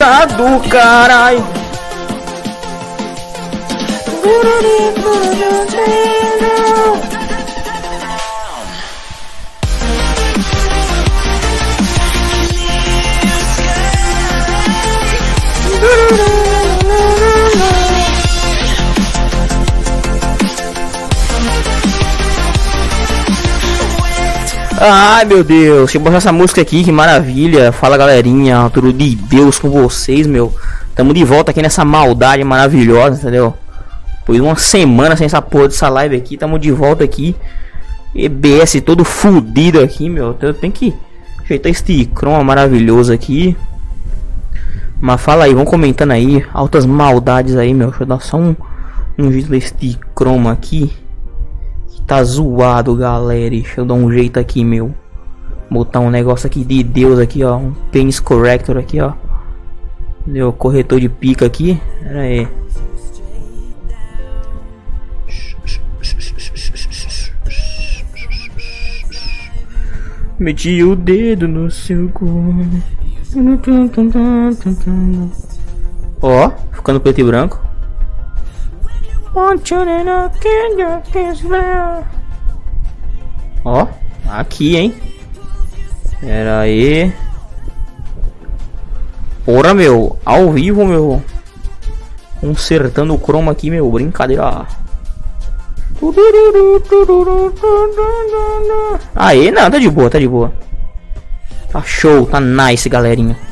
Tá do caralho. Ai meu Deus, deixa eu essa música aqui, que maravilha. Fala galerinha, tudo de Deus com vocês, meu. Tamo de volta aqui nessa maldade maravilhosa, entendeu? De uma semana sem essa porra dessa live aqui, tamo de volta aqui. EBS todo fudido aqui, meu. Eu tenho que ajeitar este croma maravilhoso aqui. Mas fala aí, vão comentando aí. Altas maldades aí, meu. Deixa eu dar só um, um jeito deste croma aqui. Tá zoado, galera. Deixa eu dar um jeito aqui, meu. Botar um negócio aqui de Deus aqui, ó. Um penis corrector aqui, ó. Deu corretor de pica aqui. Pera aí. Meti o dedo no seu cu. Ó, ficando preto e branco. Ó, aqui, hein? Pera aí. Porra, meu. Ao vivo, meu. Consertando o chroma aqui, meu. Brincadeira. Aí, não, tá de boa, tá de boa. Tá show, tá nice, galerinha.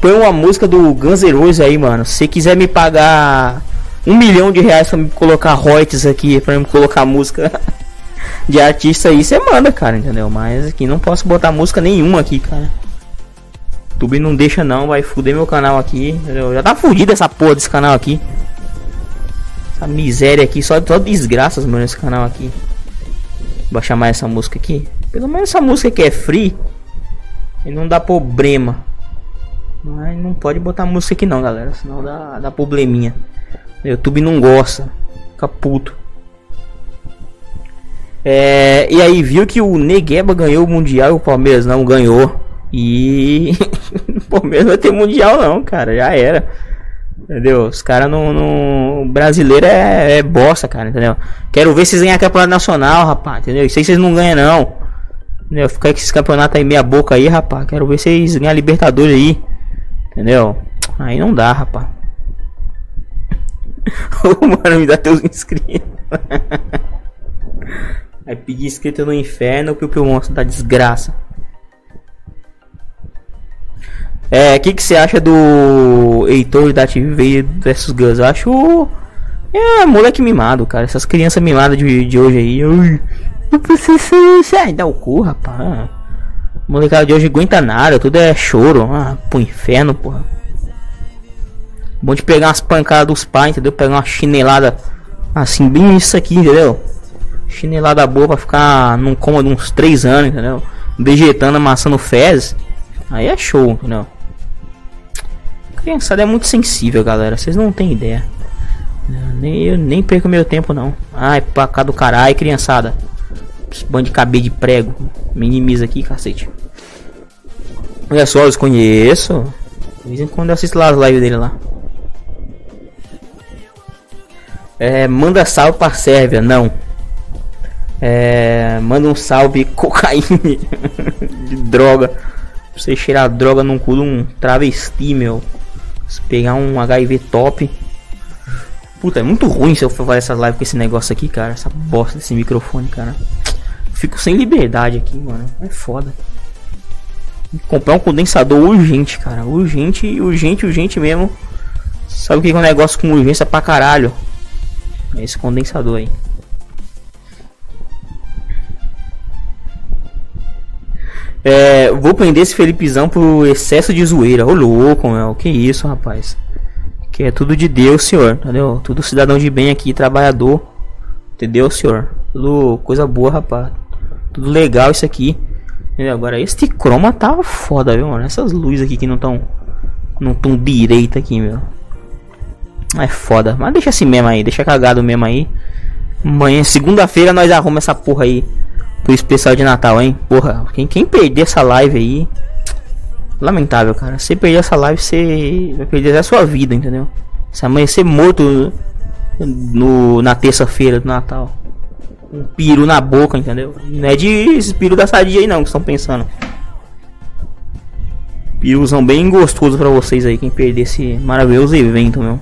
Põe uma música do Guns N' Roses aí, mano. Se quiser me pagar um milhão de reais pra me colocar royalties aqui, pra me colocar música de artista aí, você manda, cara, entendeu? Mas aqui não posso botar música nenhuma aqui, cara. YouTube não deixa não, vai fuder meu canal aqui. Entendeu? Já tá fudido essa porra desse canal aqui. Essa miséria aqui, só, só desgraças, mano, esse canal aqui. Vou chamar essa música aqui. Pelo menos essa música aqui é free. E não dá problema. Mas não pode botar música aqui não, galera. Senão dá, dá probleminha. O YouTube não gosta. Fica puto. É, e aí, viu que o Negueba ganhou o Mundial e o Palmeiras não ganhou. E o Palmeiras não vai ter Mundial não, cara. Já era. Entendeu? Os caras no, no. Brasileiro é, é bosta, cara, entendeu? Quero ver vocês ganhar campeonato nacional, rapaz, entendeu? Isso aí vocês não ganham, não. Entendeu? Ficar com esses campeonatos aí meia boca aí, rapaz. Quero ver vocês ganhar Libertadores aí. Entendeu? Aí não dá, rapaz. Ô, mano, me dá teus inscritos. Aí pedir inscrito no inferno pro Piu Monstro da desgraça. É, o que, que você acha do Heitor da TV versus Gus? Eu acho. É, moleque mimado, cara. Essas crianças mimadas de, de hoje aí. Ui, eu preciso. Sai, dá o cu, rapaz. Molecada de hoje aguenta nada, tudo é choro. Ah, pro inferno, porra. Bom de pegar umas pancadas dos pais, entendeu? Pegar uma chinelada assim, bem isso aqui, entendeu? Chinelada boa pra ficar num cômodo uns 3 anos, entendeu? Vegetando, amassando fezes. Aí é show, entendeu? Criançada é muito sensível, galera. Vocês não têm ideia. Nem, eu nem perco meu tempo, não. Ai, pra cá do caralho, criançada. Esse bando de cabelo de prego. Minimiza aqui, cacete. Olha só, eu os conheço. De vez em quando eu assisto lá as lives dele lá. É, manda salve pra Sérvia, não. É, manda um salve cocaína de droga. Você cheirar droga num cu de um travesti, meu. Se pegar um HIV top. Puta, é muito ruim se eu for fazer essas lives com esse negócio aqui, cara. Essa bosta desse microfone, cara. Fico sem liberdade aqui, mano. É foda. Comprar um condensador urgente, cara. Urgente, urgente, urgente mesmo. Sabe o que é um negócio com urgência pra caralho? É esse condensador aí. É, vou prender esse Felipezão por excesso de zoeira. Ô louco, meu. Que isso, rapaz. Que é tudo de Deus, senhor. Entendeu? Tudo cidadão de bem aqui, trabalhador. Entendeu, senhor? Tudo coisa boa, rapaz. Tudo legal isso aqui. Entendeu? Agora, este croma tá foda, viu, mano? Essas luzes aqui que não estão. Não tão direita aqui, meu. É foda. Mas deixa assim mesmo aí. Deixa cagado mesmo aí. Amanhã, segunda-feira, nós arrumamos essa porra aí. pro especial de Natal, hein? Porra, quem, quem perder essa live aí. Lamentável, cara. Se perder essa live, você vai perder a sua vida, entendeu? Se amanhecer morto no, na terça-feira do Natal. Um piro na boca, entendeu? Não é de esse piro da sadia aí não que estão pensando. Piruzão bem gostoso pra vocês aí, quem perder esse maravilhoso evento, meu.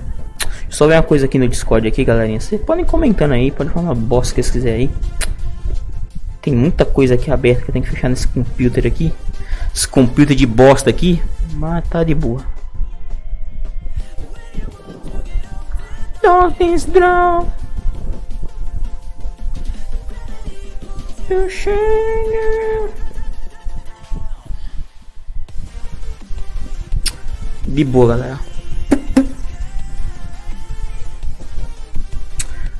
Só ver uma coisa aqui no Discord aqui, galerinha. Vocês podem comentando aí, pode falar uma bosta que vocês quiserem aí. Tem muita coisa aqui aberta que eu tenho que fechar nesse computer aqui. Esse computer de bosta aqui. Mas tá de boa. Drown. De boa, galera.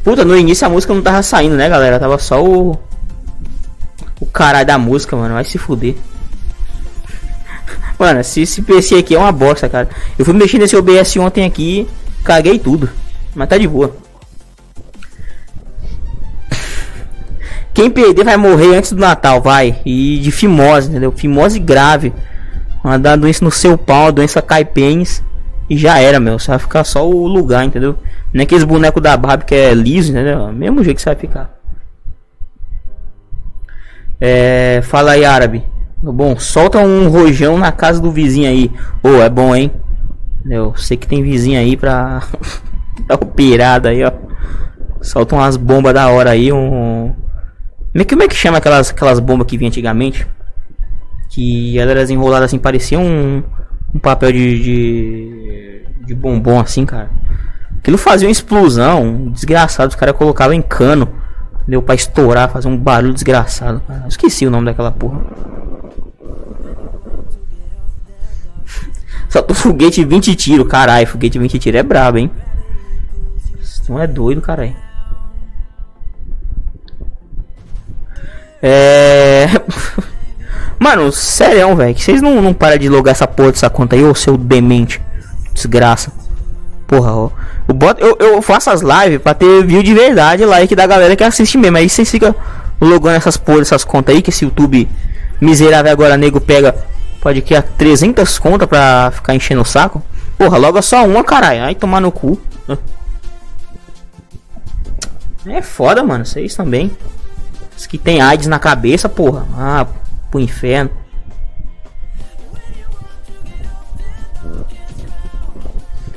Puta, no início a música não tava saindo, né, galera? Tava só o. O caralho da música, mano. Vai se fuder. Mano, esse, esse PC aqui é uma bosta, cara. Eu fui mexer nesse OBS ontem aqui, caguei tudo. Mas tá de boa. Quem perder vai morrer antes do Natal, vai. E de fimose, entendeu? Fimose grave. Uma doença no seu pau, doença caipens. E já era, meu. Você vai ficar só o lugar, entendeu? Nem é aqueles bonecos da Barbie que é liso, entendeu? Mesmo jeito que você vai ficar. É, fala aí, árabe. Bom, solta um rojão na casa do vizinho aí. Ô, oh, é bom, hein? Eu sei que tem vizinho aí pra dar operada aí, ó. Solta umas bombas da hora aí, um como é que, chama aquelas, aquelas bombas que vinha antigamente? Que elas enroladas assim, pareciam um, um papel de, de, de, bombom assim, cara. Aquilo fazia uma explosão, desgraçado. Os caras colocavam em cano. Deu pra estourar, fazer um barulho desgraçado. Cara. Esqueci o nome daquela porra. Só tô foguete 20 tiro, caralho. Foguete 20 tiro é brabo, hein? Não é doido, caralho. É. Mano, sério, velho. Vocês não, não param de logar essa porra dessa conta aí, ô seu demente. Desgraça. Porra, ó. Eu, boto, eu, eu faço as lives pra ter view de verdade, like da galera que assiste mesmo. Aí vocês ficam logando essas porra dessas contas aí, que esse YouTube miserável agora nego pega. Pode criar 300 contas pra ficar enchendo o saco. Porra, logo só uma, caralho. Aí tomar no cu. É foda, mano. Vocês também. Os que tem AIDS na cabeça, porra. Ah, pro inferno.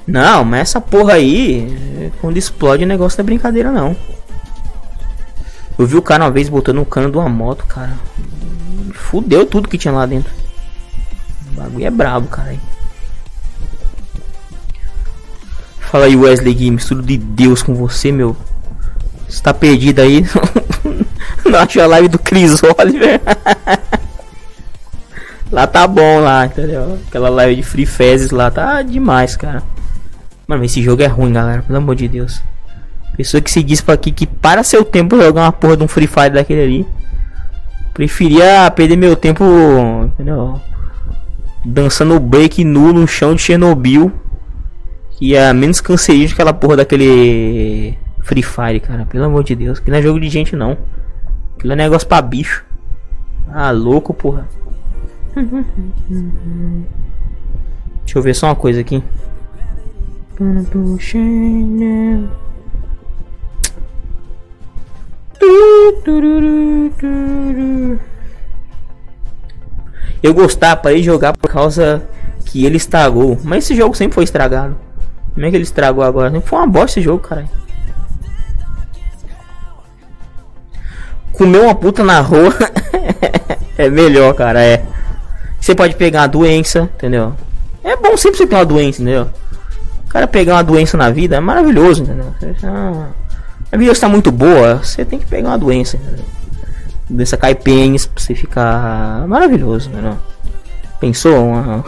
Não, mas essa porra aí, quando explode o negócio não é brincadeira não. Eu vi o cara uma vez botando um cano de uma moto, cara. Fudeu tudo que tinha lá dentro. O bagulho é brabo, cara. Fala aí, Wesley Games, tudo de Deus com você, meu. Você tá perdido aí? Não achou a live do Chris Oliver? lá tá bom lá, entendeu? Aquela live de Free Fezes lá tá demais, cara. Mano, esse jogo é ruim, galera. Pelo amor de Deus. Pessoa que se diz pra aqui que para seu tempo jogar uma porra de um Free Fire daquele ali. Preferia perder meu tempo, entendeu? Dançando break nu no chão de Chernobyl. Que é menos cancerígeno que aquela porra daquele Free Fire, cara. Pelo amor de Deus. Que não é jogo de gente, não. Aquilo é negócio pra bicho. Ah, louco, porra. Deixa eu ver só uma coisa aqui. Eu gostava para ir jogar por causa que ele estragou. Mas esse jogo sempre foi estragado. Como é que ele estragou agora? Foi uma bosta esse jogo, cara. Comer uma puta na rua é melhor, cara. É. Você pode pegar uma doença, entendeu? É bom sempre você ter uma doença, entendeu? O cara pegar uma doença na vida é maravilhoso, entendeu? A vida está muito boa, você tem que pegar uma doença, entendeu? Doença caipenes pra você ficar maravilhoso, entendeu? Pensou? Uma...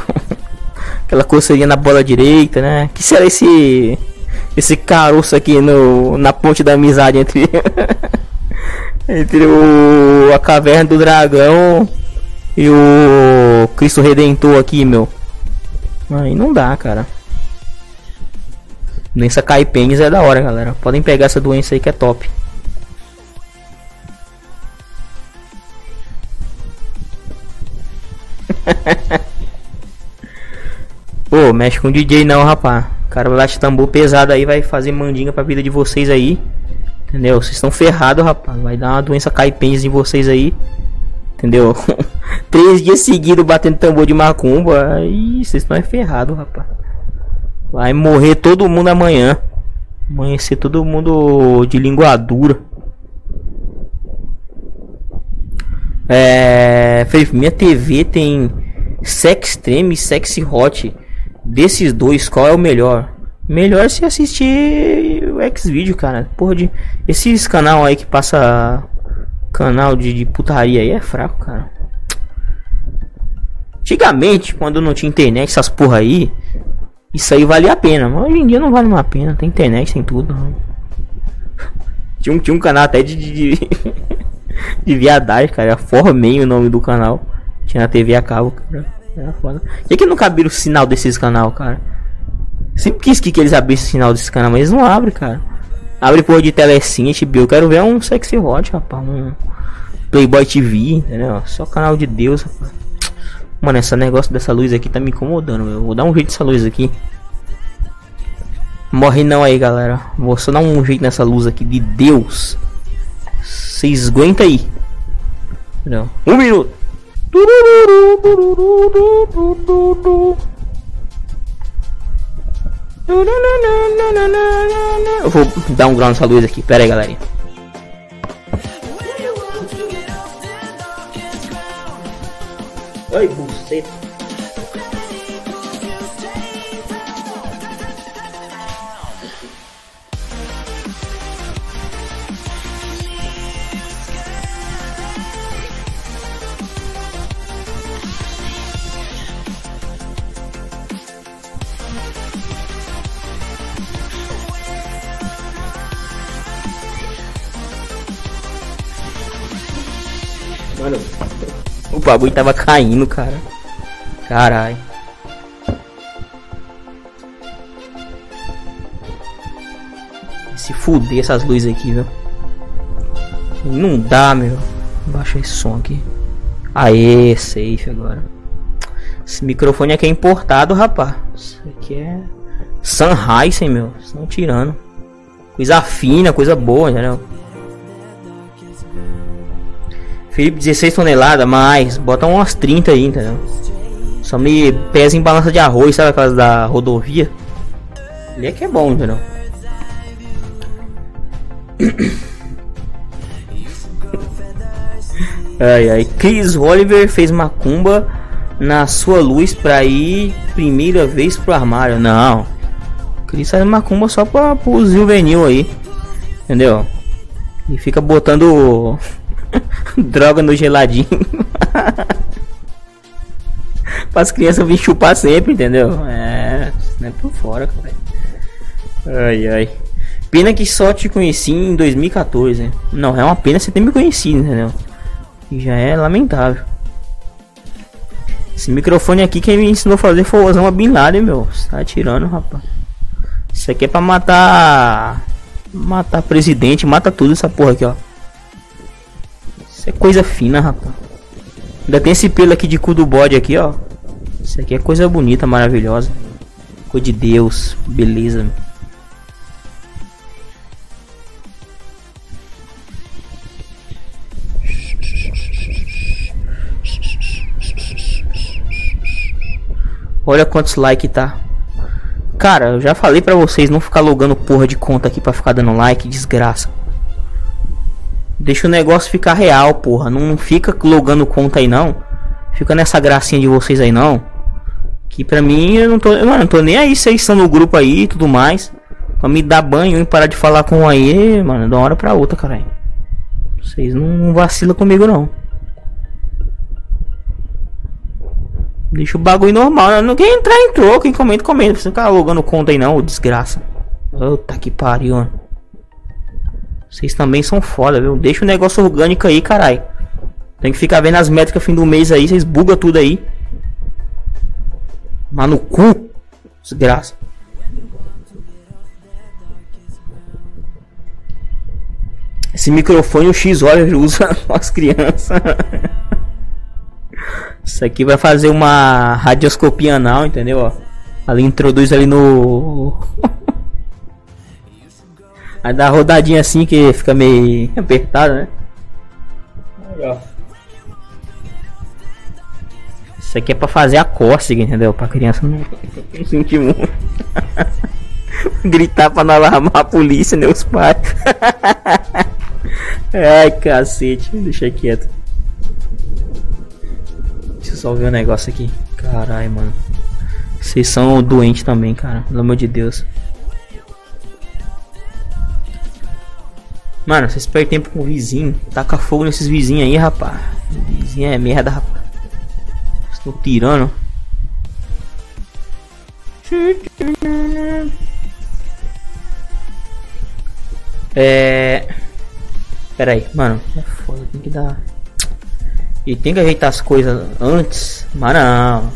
Aquela coceirinha na bola direita, né? Que será esse esse caroço aqui no na ponte da amizade entre Entre o, a Caverna do Dragão e o Cristo Redentor aqui, meu. Aí não dá, cara. Doença caipênis é da hora, galera. Podem pegar essa doença aí que é top. Pô, mexe com DJ não, rapá. O cara vai tambor pesado aí, vai fazer mandinga pra vida de vocês aí. Entendeu? Vocês estão ferrados, rapaz. Vai dar uma doença caipens em vocês aí. Entendeu? Três dias seguidos batendo tambor de macumba. Aí vocês estão ferrados, rapaz. Vai morrer todo mundo amanhã. Amanhecer todo mundo de língua dura. É. Minha TV tem Sex Extreme e Sexy Hot. Desses dois, qual é o melhor? Melhor se assistir X-Video, cara. Porra de. Esses canal aí que passa. Canal de, de putaria aí é fraco, cara. Antigamente, quando não tinha internet, essas porra aí. Isso aí valia a pena. Mas hoje em dia não vale uma pena. Tem internet, tem tudo. Tinha um, tinha um canal até de. de, de, de viadagem, cara. Formei o nome do canal. Tinha na TV a cabo, cara. Era foda. Que, que não cabia o sinal desses canal, cara? Sempre quis que, eles abrissem o sinal desse canal, mas eles não abrem, cara. Abre por de telecine, HBO. Eu quero ver um sexy hot, rapaz. Um Playboy TV, entendeu? Só canal de Deus, rapaz. Mano, esse negócio dessa luz aqui tá me incomodando, meu. Vou dar um jeito nessa luz aqui. Morre não aí, galera. Vou só dar um jeito nessa luz aqui de Deus. Vocês aguenta aí. Um minuto. Eu vou dar um grau nessa luz aqui. Pera aí, galerinha. Ai, buceta. Bagulho tava caindo, cara. Caralho. Se fuder essas luzes aqui, viu? Não dá, meu. Baixa esse som aqui. Aê, safe agora. Esse microfone aqui é importado, rapaz. Isso aqui é Sunrise, meu. Estão tirando. Coisa fina, coisa boa, entendeu? Felipe, 16 toneladas, mais. Bota umas 30 aí, entendeu? Só me pesa em balança de arroz, sabe aquelas da rodovia? Ele é que é bom, entendeu? ai ai. Chris Oliver fez macumba na sua luz pra ir primeira vez pro armário. Não. Chris faz macumba só pra, pro juvenil aí. Entendeu? E fica botando Droga no geladinho. Para as crianças vir chupar sempre, entendeu? É, não é por fora, cara. Ai, ai. Pena que só te conheci em 2014. Não, é uma pena você ter me conhecido, entendeu? Já é lamentável. Esse microfone aqui quem me ensinou a fazer foi o Osama Bin Laden, meu. Você tá atirando, rapaz. Isso aqui é pra matar. Matar presidente, mata tudo essa porra aqui, ó. Isso é coisa fina, rapaz. Ainda tem esse pelo aqui de cu do bode aqui, ó. Isso aqui é coisa bonita, maravilhosa. Coisa de Deus. Beleza. Olha quantos likes tá. Cara, eu já falei pra vocês não ficar logando porra de conta aqui pra ficar dando like, desgraça. Deixa o negócio ficar real, porra. Não fica logando conta aí não. Fica nessa gracinha de vocês aí não. Que pra mim eu não tô. Mano, não tô nem aí vocês estão no grupo aí e tudo mais. Pra me dar banho e parar de falar com aí, mano, de uma hora pra outra, caralho. Vocês não vacilam comigo não. Deixa o bagulho normal. Não quem entrar, entrou. Quem comenta, comenta. Você ficar logando conta aí não, desgraça. Puta que pariu, mano. Vocês também são foda, viu? Deixa o negócio orgânico aí, carai. Tem que ficar vendo as métricas fim do mês aí, vocês bugam tudo aí. Mas no cu, desgraça. Esse microfone o X olha usa as crianças. Isso aqui vai fazer uma radioscopia anal, entendeu? Ali introduz ali no. Aí dá rodadinha assim que fica meio apertado, né? Ó. Isso aqui é pra fazer a cócega, entendeu? Pra criança não, não sentir muito. Gritar pra não alarmar a polícia, né? Os pais. Ai, cacete. Deixa quieto. Deixa eu só ver um negócio aqui. Caralho, mano. Vocês são doentes também, cara. Pelo amor de Deus. Mano, vocês perdem tempo com o vizinho. Taca fogo nesses vizinhos aí, rapaz. Vizinho é merda, rapaz. Estou tirando. É. Pera aí, mano. É foda, tem que dar. E tem que ajeitar as coisas antes. Mas não.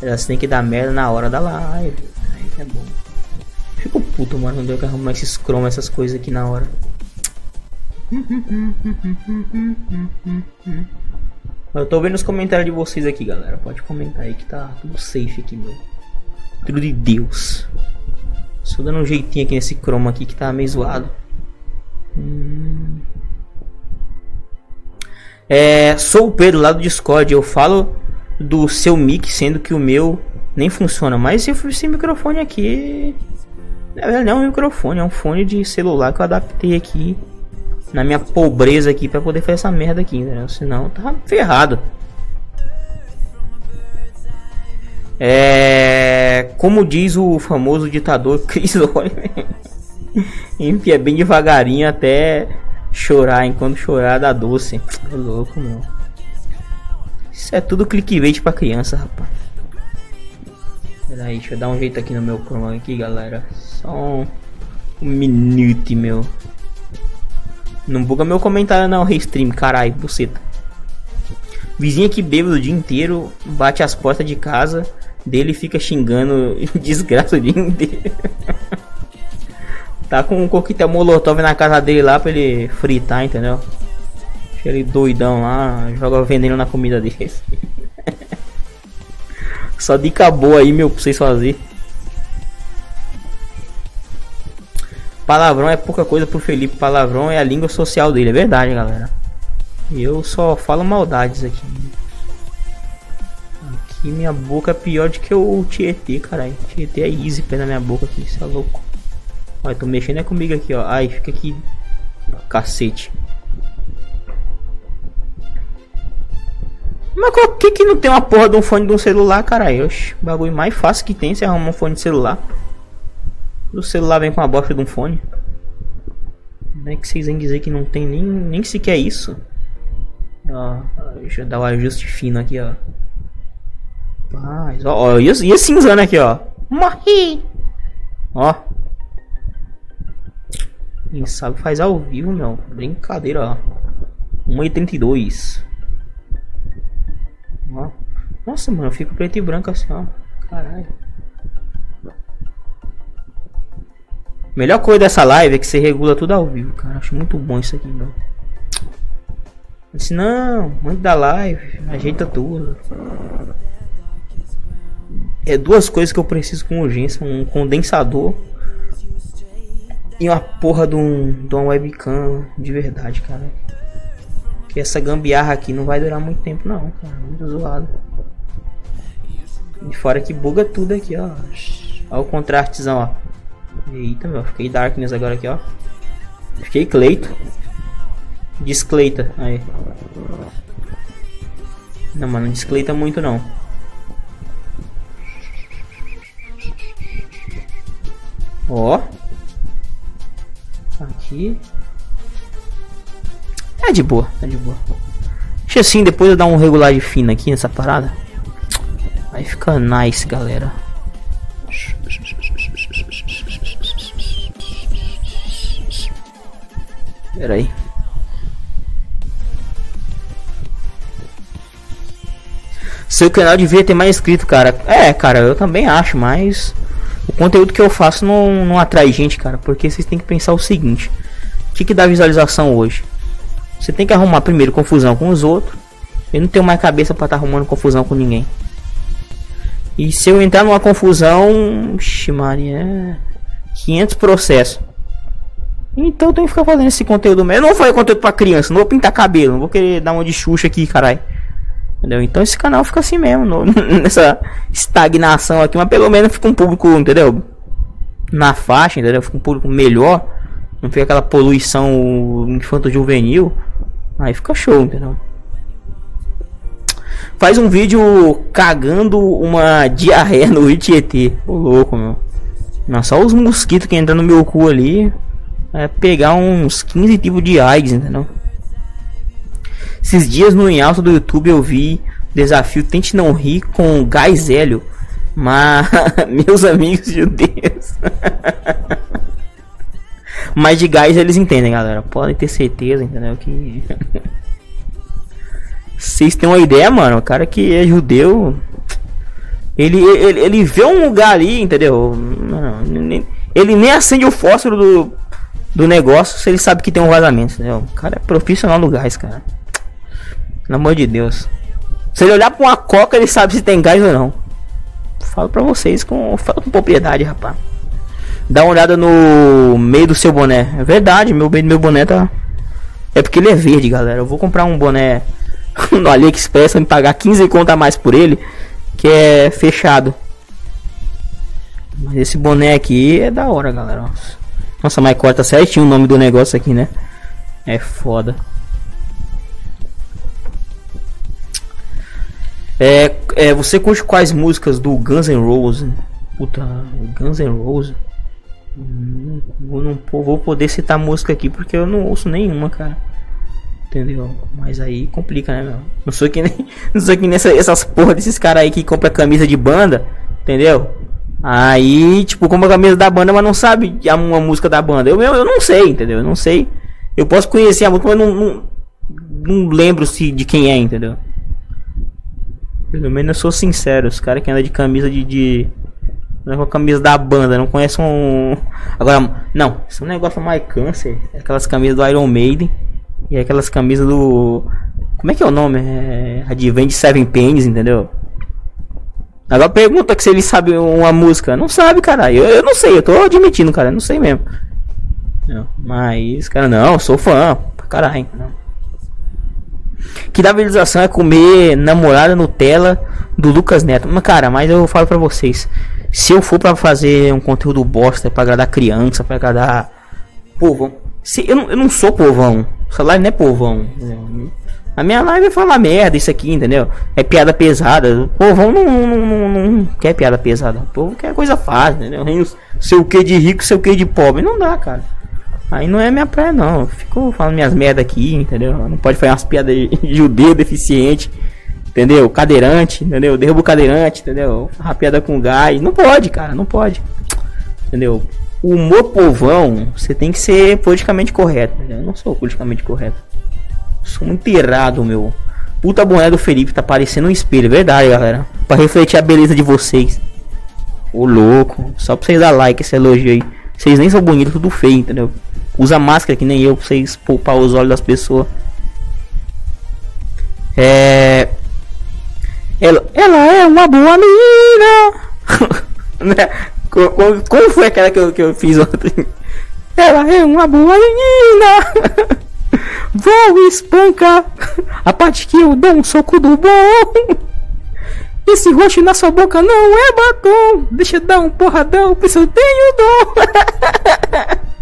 Elas tem que dar merda na hora da live. Aí é bom. Fico puto, mano. Não deu que arrumar esses chroma, essas coisas aqui na hora. Eu tô vendo os comentários de vocês aqui, galera. Pode comentar aí que tá tudo safe aqui, meu. Tudo de Deus. Só dando um jeitinho aqui nesse chroma aqui que tá meio zoado. Hum. É, sou o Pedro lá do Discord. Eu falo do seu mic, sendo que o meu nem funciona. Mas esse microfone aqui. Não é um microfone, é um fone de celular que eu adaptei aqui na minha pobreza aqui para poder fazer essa merda aqui, entendeu? Senão tá ferrado. É, como diz o famoso ditador Chris Oliver, empia bem devagarinho até chorar, enquanto chorar dá doce. É louco, meu. Isso é tudo clickbait pra criança, rapaz. Peraí, deixa eu dar um jeito aqui no meu chroma aqui, galera. Só um, um minuto, meu. Não buga meu comentário não, Restream, caralho, buceta. Vizinha que bêbado o dia inteiro, bate as portas de casa dele fica xingando desgraça o dia inteiro. tá com um coquetel molotov na casa dele lá pra ele fritar, entendeu? Deixa ele doidão lá, joga veneno na comida dele. Só dica boa aí, meu, pra vocês fazerem. Palavrão é pouca coisa pro Felipe. Palavrão é a língua social dele. É verdade, galera. Eu só falo maldades aqui. Aqui minha boca é pior do que o Tietê, caralho. Tietê é easy pé na minha boca aqui. Isso é louco. Olha, tô mexendo é comigo aqui, ó. Ai, fica aqui. Cacete. Mas por que que não tem uma porra de um fone de um celular, caralho? O bagulho mais fácil que tem é arrumar um fone de celular. O celular vem com a bosta de um fone. Como é que vocês vêm dizer que não tem nem, nem sequer isso? Ó, deixa eu dar o um ajuste fino aqui, ó. Paz, ó, ó e, e esse cinzano aqui, ó. Morri! Ó. Quem sabe faz ao vivo, meu. Brincadeira, ó. 1,82. Ó. Nossa, mano, eu fico preto e branco assim, ó. Caralho. Melhor coisa dessa live é que você regula tudo ao vivo, cara. Acho muito bom isso aqui, meu. Disse, não, antes da live, ajeita tudo. É duas coisas que eu preciso com urgência: um condensador e uma porra de, um, de uma webcam de verdade, cara. Que essa gambiarra aqui não vai durar muito tempo, não, cara. Muito zoado. E fora que buga tudo aqui, ó. Olha o contrastezão, ó. Eita, meu, fiquei Darkness agora aqui, ó. Fiquei Cleito. Descleita, aí. Não, mano, não descleita muito não. Ó. Aqui. É de boa, é de boa. Deixa assim, depois eu dar um regulagem fino aqui nessa parada. Aí fica nice, galera. Pera aí. Seu canal devia ter mais inscrito, cara. É, cara, eu também acho, mas o conteúdo que eu faço não, não atrai gente, cara. Porque vocês têm que pensar o seguinte: o que, que dá visualização hoje? Você tem que arrumar primeiro confusão com os outros. Eu não tenho mais cabeça para estar tá arrumando confusão com ninguém. E se eu entrar numa confusão, Ixi, Maria, 500 processos. Então tenho que ficar fazendo esse conteúdo mesmo. Eu não vou fazer conteúdo pra criança, não vou pintar cabelo, não vou querer dar uma de xuxa aqui, caralho. Entendeu? Então esse canal fica assim mesmo, no, nessa estagnação aqui, mas pelo menos fica um público, entendeu? Na faixa, entendeu? Fica um público melhor. Não fica aquela poluição infanto-juvenil. Aí fica show, entendeu? Faz um vídeo cagando uma diarreia no Tietê. Ô louco, meu. Não, só os mosquitos que entram no meu cu ali. É pegar uns 15 tipos de AIDS, entendeu? Esses dias no em alta do YouTube eu vi desafio Tente Não Rir com Gás Hélio. Mas, meus amigos judeus. Mas de gás eles entendem, galera. Podem ter certeza, entendeu? Que. Vocês têm uma ideia, mano? O cara que é judeu. Ele, ele, ele vê um lugar ali, entendeu? Ele nem acende o fósforo do, do negócio se ele sabe que tem um vazamento, entendeu? O cara é profissional do gás, cara. Pelo amor de Deus. Se ele olhar pra uma coca, ele sabe se tem gás ou não. Falo pra vocês com, falo com propriedade, rapaz. Dá uma olhada no meio do seu boné. É verdade, meu meio do meu boné tá. É porque ele é verde, galera. Eu vou comprar um boné no AliExpress me pagar 15 conta a mais por ele, que é fechado. Mas esse boné aqui é da hora, galera. Nossa, mas corta certinho o nome do negócio aqui, né? É foda. É, é, você curte quais músicas do Guns N' Roses? Puta, Guns N' Roses? Não, não vou poder citar música aqui porque eu não ouço nenhuma, cara. Entendeu? Mas aí complica, né, meu? Não sou que nem. Não sou que nem essa, essas porra desses caras aí que compra camisa de banda. Entendeu? Aí, tipo, compra a camisa da banda, mas não sabe uma música da banda. Eu, eu, eu não sei, entendeu? Eu não sei. Eu posso conhecer a música, mas não, não, não lembro se de quem é, entendeu? Pelo menos eu sou sincero, os caras que andam de camisa de. de... Não é com a camisa da banda, não conhecem um. Agora, não, isso é um negócio mais câncer. É aquelas camisas do Iron Maiden. E aquelas camisas do. Como é que é o nome? É. Advent Seven Pennies, entendeu? Agora pergunta que se ele sabe uma música. Não sabe, cara. Eu, eu não sei, eu tô admitindo, cara. Eu não sei mesmo. Mas, cara, não, sou fã. Caralho. Que da visualização é comer namorada Nutella do Lucas Neto. Mas, cara, mas eu falo pra vocês. Se eu for pra fazer um conteúdo bosta pra agradar criança, pra agradar povão. Se, eu, não, eu não sou povão. Essa live não é povão. A minha live é falar merda, isso aqui, entendeu? É piada pesada. O povão não, não, não, não, quer piada pesada. O povo quer coisa fácil, entendeu? Seu que de rico, seu que de pobre. Não dá, cara. Aí não é minha praia, não. Eu fico falando minhas merda aqui, entendeu? Não pode fazer umas piadas de judeu deficiente, entendeu? Cadeirante, entendeu? Derruba o cadeirante, entendeu? Uma piada com gás. Não pode, cara, não pode. Entendeu? O humor povão, você tem que ser politicamente correto. Entendeu? Eu não sou politicamente correto. Sou muito errado, meu. Puta boné do Felipe tá parecendo um espelho, é verdade, galera. Pra refletir a beleza de vocês. Ô louco, só pra vocês dar like esse elogio aí. Vocês nem são bonitos, tudo feio, entendeu? Usa máscara que nem eu pra vocês poupar os olhos das pessoas. É. Ela, ela é uma boa menina! Né? como, como, foi aquela que eu, que eu fiz ontem? Ela é uma boa menina! Vou espancar a parte que eu dou um soco do bom! Esse roxo na sua boca não é batom! Deixa eu dar um porradão, pois eu tenho dom!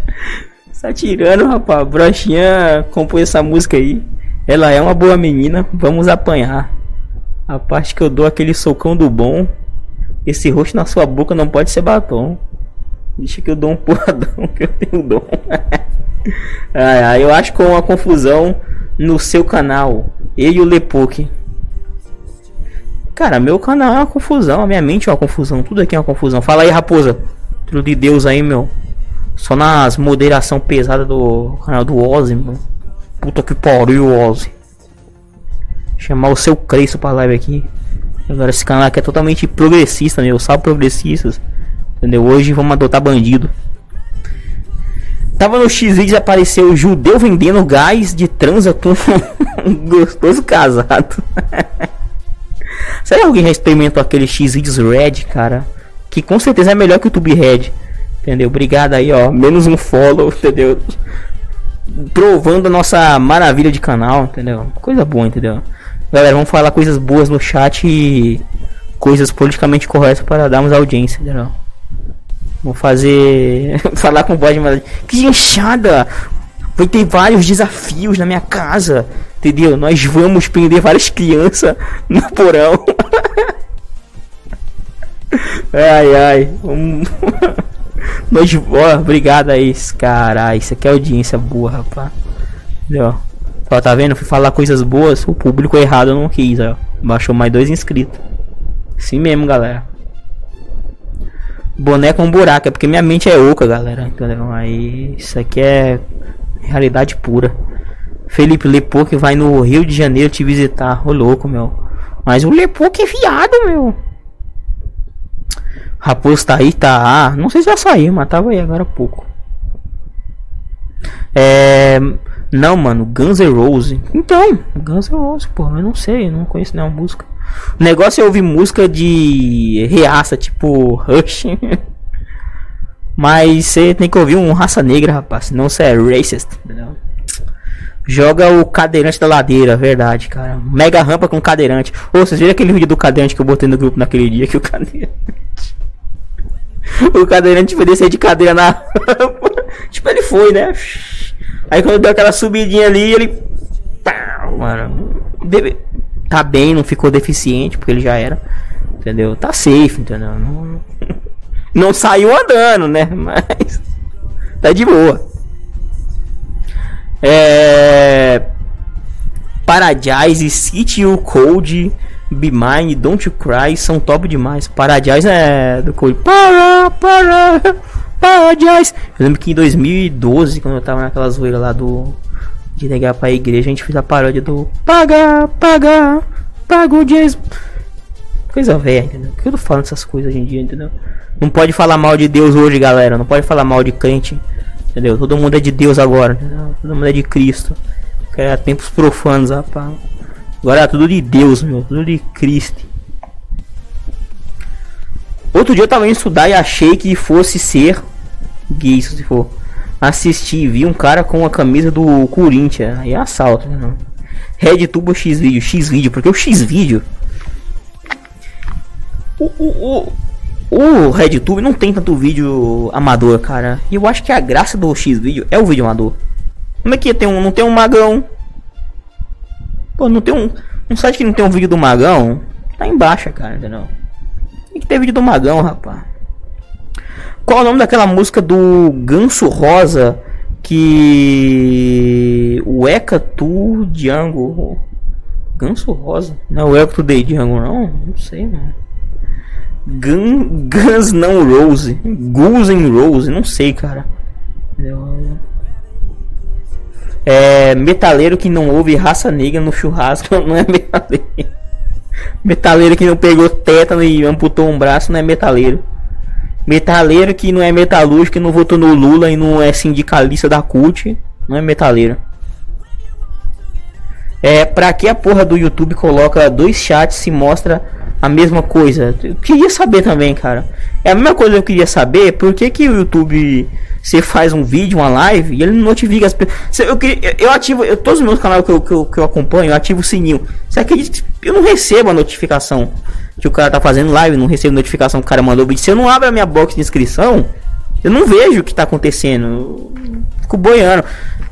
Tá tirando, rapaz. Brochinha compôs essa música aí. Ela é uma boa menina. Vamos apanhar. A parte que eu dou aquele socão do bom. Esse rosto na sua boca não pode ser batom. Deixa que eu dou um porradão que eu tenho dom. ai, eu acho que é uma confusão no seu canal. Eu e o Lepoke. Cara, meu canal é uma confusão. A minha mente é uma confusão. Tudo aqui é uma confusão. Fala aí, raposa. Tudo de Deus aí, meu. Só nas moderação pesada do canal do Ozzy, mano. Puta que pariu, Ozzy. Chamar o seu Cristo pra live aqui. Agora esse canal aqui é totalmente progressista, meu. Salve progressistas. Entendeu? Hoje vamos adotar bandido. Tava no X-Videos apareceu o judeu vendendo gás de transa com um gostoso casado. Será que alguém já experimentou aquele X-Videos Red, cara? Que com certeza é melhor que o Tube Red. Entendeu? Obrigado aí, ó. Menos um follow, entendeu? Provando a nossa maravilha de canal, entendeu? Coisa boa, entendeu? Galera, vamos falar coisas boas no chat e coisas politicamente corretas para darmos audiência, entendeu? Vou fazer. falar com voz de Que enxada! Vai ter vários desafios na minha casa, entendeu? Nós vamos prender várias crianças no porão. ai ai. Um... Nós, ó, obrigado aí, cara. Isso aqui é audiência boa, rapaz. Entendeu? Ó, tá vendo? Fui falar coisas boas, o público errado não quis, ó. Baixou mais dois inscritos. Sim mesmo, galera. Boné com buraco, é porque minha mente é oca, galera. Entendeu? Aí isso aqui é realidade pura. Felipe Lepo que vai no Rio de Janeiro te visitar. Ô louco, meu. Mas o Lepo que é viado, meu. Raposo tá aí, tá. Ah, não sei se já saiu, mas tava aí agora há pouco. É. Não, mano, Guns N' Roses. Então, Guns N' Roses, porra, eu não sei, eu não conheço nenhuma música. O negócio é ouvir música de reaça, tipo Rush. Mas você tem que ouvir um raça negra, rapaz, senão você é racist? Joga o cadeirante da ladeira, verdade, cara. Mega rampa com cadeirante. Ô, vocês viram aquele vídeo do cadeirante que eu botei no grupo naquele dia que o cadeirante. o cadeirante foi descer de cadeira na rampa. tipo, ele foi, né? Aí quando deu aquela subidinha ali, ele. Pá, mano. Deve... Tá bem, não ficou deficiente, porque ele já era. Entendeu? Tá safe, entendeu? Não, não saiu andando, né? Mas. Tá de boa. É. Paradise, City You Cold, Be Mine, Don't You Cry são top demais. Paradise é do Cold. Para, para. Paradise. Eu lembro que em 2012, quando eu tava naquela zoeira lá do. De negar pra igreja, a gente fez a paródia do. Paga, paga, paga o jazz. Coisa velha, entendeu? Que eu tô falando essas coisas hoje em dia, entendeu? Não pode falar mal de Deus hoje, galera. Não pode falar mal de crente. Entendeu? Todo mundo é de Deus agora. Entendeu? Todo mundo é de Cristo. É tempos profanos, rapaz. Agora é tudo de Deus, meu. Tudo de Cristo. Outro dia eu tava indo estudar e achei que fosse ser gay, se for. Assisti, vi um cara com a camisa do Corinthians. Aí é assalto, né? Red Tubo X vídeo, X vídeo, porque o X vídeo. O, o, o, o RedTube não tem tanto vídeo amador, cara. E eu acho que a graça do X vídeo é o vídeo amador. Como é que tem um, não tem um magão? Pô, não tem um, um site que não tem um vídeo do magão? Tá embaixo, cara, entendeu? Tem que ter vídeo do magão, rapaz. Qual é o nome daquela música do Ganso Rosa que o Eka Tu Django Ganso Rosa? Não, o Eka Tu Dei Django não? Não sei, mano. Gun, Guns não Rose, Guns and Rose, não sei, cara. É metaleiro que não ouve raça negra no churrasco, não é metaleiro. Metaleiro que não pegou tétano e amputou um braço não é metaleiro. Metaleiro que não é metalúrgico, que não votou no Lula e não é sindicalista da CUT, não é metaleiro. É, pra que a porra do YouTube coloca dois chats se mostra a mesma coisa? Eu queria saber também, cara. É a mesma coisa que eu queria saber, por que que o YouTube você faz um vídeo, uma live e ele não notifica as pessoas. Eu, eu, eu ativo, eu, todos os meus canais que eu, que eu, que eu acompanho, eu ativo o sininho. Você acredita que eu não recebo a notificação que o cara tá fazendo live, não recebo notificação que o cara mandou vídeo. Se eu não abro a minha box de inscrição, eu não vejo o que tá acontecendo. Eu fico boiando.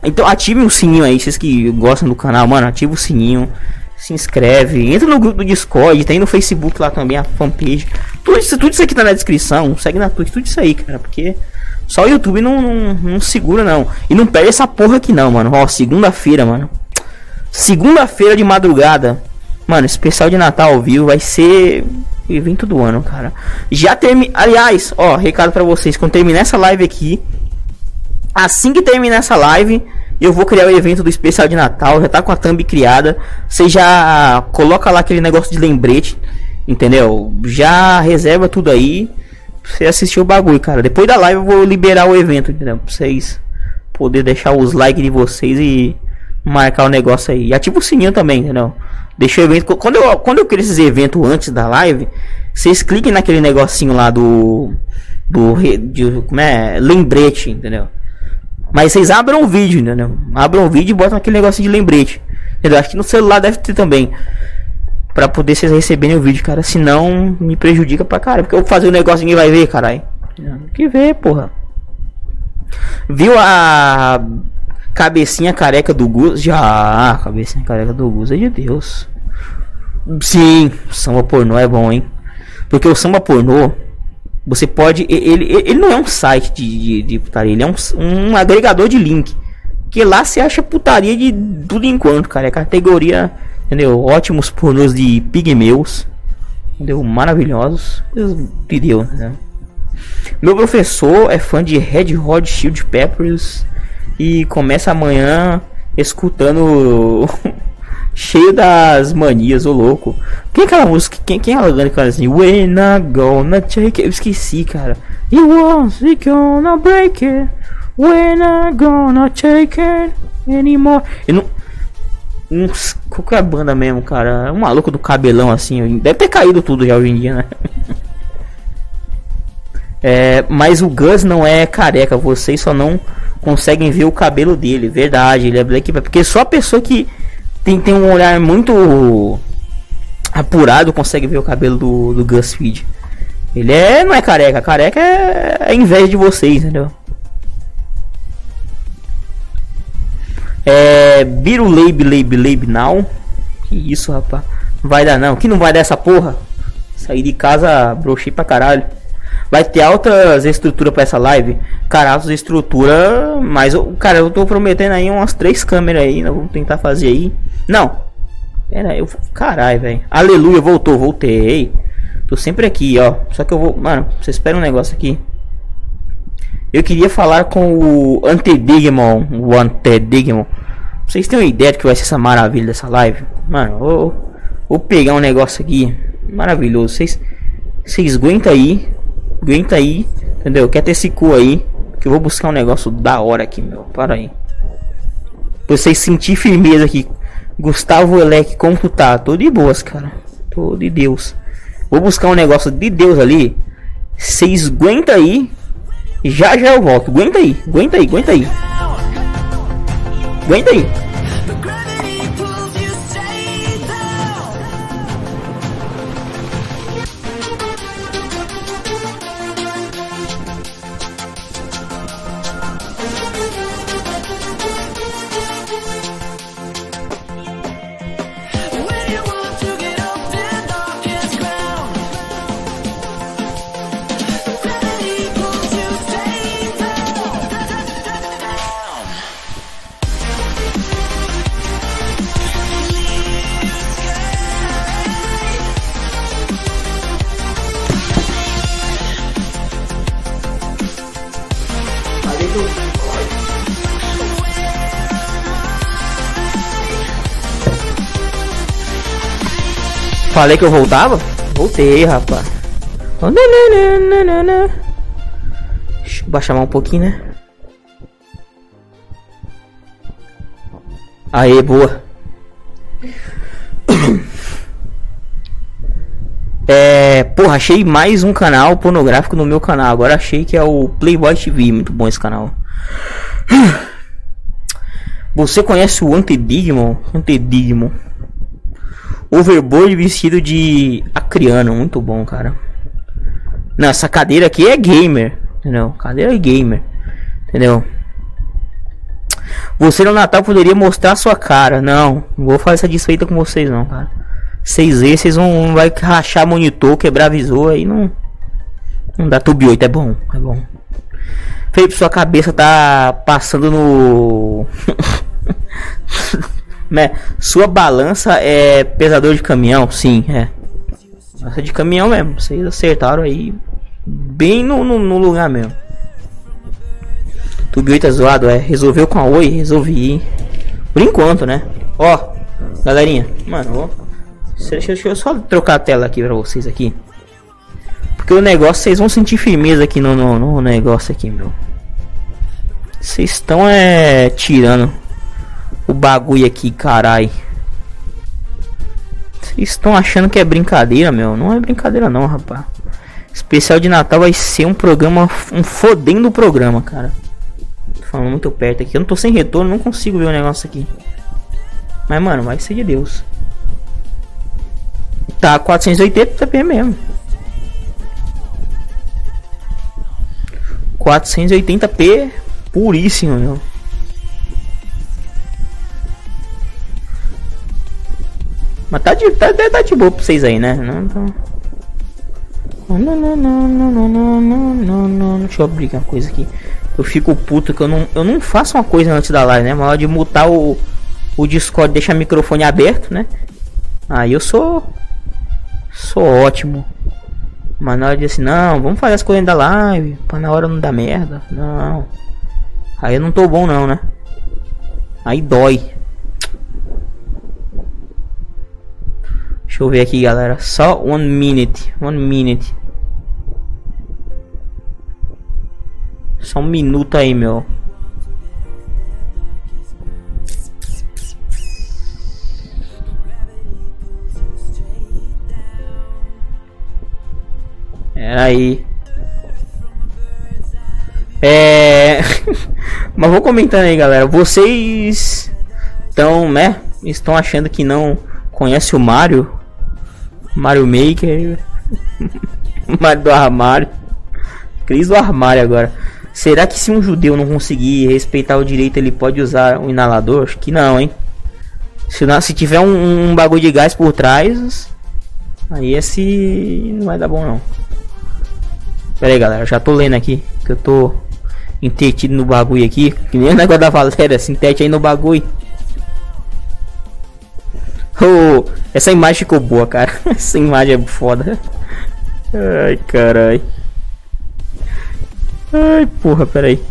Então ative o sininho aí, vocês que gostam do canal, mano, ativa o sininho. Se inscreve, entra no grupo do Discord, tem no Facebook lá também a fanpage. Tudo isso, tudo isso aqui tá na descrição. Segue na Twitch, tudo isso aí, cara, porque só o YouTube não, não, não, segura, não. E não perde essa porra aqui, não, mano. Ó, segunda-feira, mano. Segunda-feira de madrugada. Mano, especial de Natal ao vivo vai ser evento do ano, cara. Já termina. Aliás, ó, recado para vocês. Quando terminar essa live aqui. Assim que terminar essa live, eu vou criar o evento do especial de Natal. Já tá com a thumb criada. Você já coloca lá aquele negócio de lembrete. Entendeu? Já reserva tudo aí você assistiu o bagulho, cara. Depois da live eu vou liberar o evento, entendeu? Pra vocês poder deixar os likes de vocês e marcar o negócio aí. E ativa o sininho também, entendeu? Deixa o evento. Quando eu, quando eu criei esses eventos antes da live, vocês cliquem naquele negocinho lá do. Do. De, como é? Lembrete, entendeu? Mas vocês abram o vídeo, entendeu? Abram o vídeo e botam aquele negocinho de lembrete. Entendeu? Acho que no celular deve ter também. Pra poder vocês receberem o vídeo, cara. Senão me prejudica pra cara. Porque eu vou fazer o um negócio e ninguém vai ver, caralho. Que ver, porra. Viu a cabecinha careca do Gus? Já, cabecinha careca do Gus é de Deus. Sim, samba pornô é bom, hein? Porque o samba pornô, você pode. Ele, ele não é um site de, de, de putaria, ele é um, um agregador de link. Que lá você acha putaria de tudo enquanto, cara. É categoria, entendeu? Ótimos pornôs de pigmeus, entendeu? Maravilhosos. Deus de Deus, né? Meu professor é fã de Red Hot Chili Peppers e começa amanhã escutando cheio das manias, o louco. Quem é aquela música? Quem, quem é ela canta assim? When I gonna take it? Eu esqueci, cara. You want it gonna break it? When I gonna take it anymore? Eu não. não qual que é a banda mesmo, cara? Um maluco do cabelão assim. Deve ter caído tudo já hoje em dia, né? É, mas o Gus não é careca, vocês só não conseguem ver o cabelo dele, verdade, ele é black, porque só a pessoa que tem, tem um olhar muito apurado consegue ver o cabelo do, do Gus Feed. Ele é, não é careca, careca é, é inveja de vocês, entendeu? É, Biro Leib Leib Leib Now. Que isso, rapaz. Não vai dar não. Que não vai dar essa porra? Sair de casa, brochei pra caralho. Vai ter altas estruturas para essa live. Cara, altas estrutura. Mas, cara, eu tô prometendo aí umas três câmeras aí. Nós vamos tentar fazer aí. Não. Pera eu. Caralho, velho. Aleluia, voltou, voltei. Tô sempre aqui, ó. Só que eu vou. Mano, você espera um negócio aqui. Eu queria falar com o Antedigmon. O Antedigmon. Vocês têm uma ideia do que vai ser essa maravilha dessa live? Mano, vou, vou pegar um negócio aqui. Maravilhoso. Vocês. Vocês aguentam aí. Aguenta aí, entendeu? Quer ter esse cu aí. Que eu vou buscar um negócio da hora aqui, meu. Para aí. Vocês sentir firmeza aqui. Gustavo Elec, como tu tá? Tô de boas, cara. Tô de Deus. Vou buscar um negócio de Deus ali. Vocês aguenta aí. Já já eu volto. Aguenta aí. Aguenta aí, aguenta aí. Aguenta aí. Falei que eu voltava? Voltei, rapaz. Deixa eu baixar mais um pouquinho, né? Aê, boa. É, porra, achei mais um canal pornográfico no meu canal. Agora achei que é o Playboy TV. Muito bom esse canal. Você conhece o Antedigmon? Antedigmon. Overboard vestido de acriano. Muito bom, cara. Não, essa cadeira aqui é gamer. Entendeu? Cadeira é gamer. Entendeu? Você no Natal poderia mostrar sua cara. Não, não vou fazer essa desfeita com vocês não, cara. 6E, vocês vão vai rachar monitor, quebrar visor aí não. Não dá tube 8, é bom, é bom. Felipe, sua cabeça tá passando no. né? Sua balança é pesador de caminhão? Sim, é. Balança de caminhão mesmo. Vocês acertaram aí bem no, no, no lugar mesmo. 8 é zoado, é. Resolveu com a Oi? Resolvi. Por enquanto, né? Ó, galerinha. Mano, ó. Deixa, deixa eu só trocar a tela aqui pra vocês aqui. Porque o negócio, vocês vão sentir firmeza aqui no, no, no negócio aqui, meu. Vocês estão é tirando o bagulho aqui, carai. Vocês estão achando que é brincadeira, meu? Não é brincadeira não, rapaz. Especial de Natal vai ser um programa, um fodendo programa, cara. Tô falando muito perto aqui. Eu não tô sem retorno, não consigo ver o negócio aqui. Mas, mano, vai ser de Deus. Tá 480p mesmo. 480p puríssimo, meu. Mas tá de, tá, tá de boa pra vocês aí, né? Não, não. Não, não, não, não, não, não, não, não, Deixa eu abrir uma coisa aqui. Eu fico puto que eu não, eu não faço uma coisa antes da live, né? Mas hora de mutar o, o Discord, deixar o microfone aberto, né? Aí eu sou. Sou ótimo. Mas na hora de assim, não, vamos fazer as coisas da live. Pra na hora não dar merda. Não. Aí eu não tô bom não, né? Aí dói. Deixa eu ver aqui, galera. Só one minute. One minute. Só um minuto aí, meu. Era aí. É. Mas vou comentando aí, galera. Vocês estão, né? Estão achando que não conhece o Mario? Mario Maker. Mario do armário. Cris do armário agora. Será que se um judeu não conseguir respeitar o direito, ele pode usar um inalador? Acho que não, hein? Se, não, se tiver um, um bagulho de gás por trás, aí esse não vai dar bom não. Pera aí, galera, já tô lendo aqui, que eu tô entretido no bagulho aqui. Que nem o negócio da Valéria, se entete aí no bagulho. Oh, essa imagem ficou boa, cara. Essa imagem é foda. Ai, carai. Ai, porra, peraí.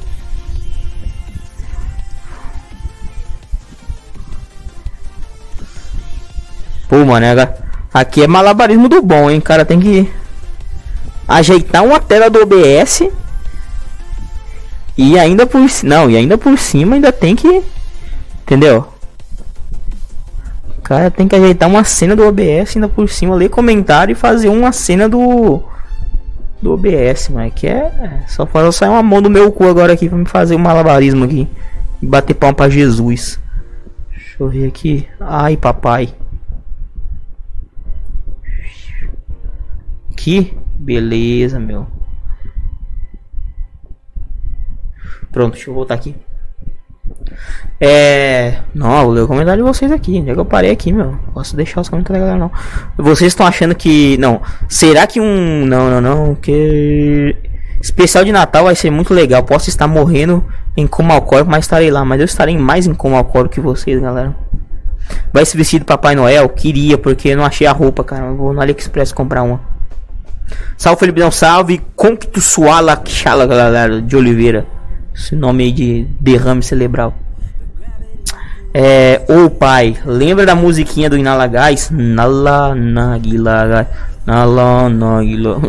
Pô, mano, aqui é malabarismo do bom, hein? Cara, tem que ajeitar uma tela do OBS e ainda por não, e ainda por cima ainda tem que entendeu? Cara, tem que ajeitar uma cena do OBS ainda por cima, ler comentário e fazer uma cena do do OBS, mas que é só fazer sair uma mão do meu cu agora aqui para me fazer um malabarismo aqui e bater palma para Jesus. Deixa eu ver aqui. Ai, papai. Que beleza, meu. Pronto, deixa eu voltar aqui. É. Não, vou ler o comentário de vocês aqui. Onde é que eu parei aqui, meu? Posso deixar os comentários da galera, não. Vocês estão achando que. Não. Será que um. Não, não, não. Que. Especial de Natal vai ser muito legal. Posso estar morrendo em coma alcoólico, mas estarei lá. Mas eu estarei mais em coma alcoólico que vocês, galera. Vai se vestir de Papai Noel? Queria, porque não achei a roupa, cara. Vou no AliExpress comprar uma. Salve, Felipe, não salve. Concto Suala Xala, galera, de Oliveira. Esse nome aí de derrame cerebral. É, ô pai, lembra da musiquinha do Inala Gás? Nala Nagila Nala Nagila.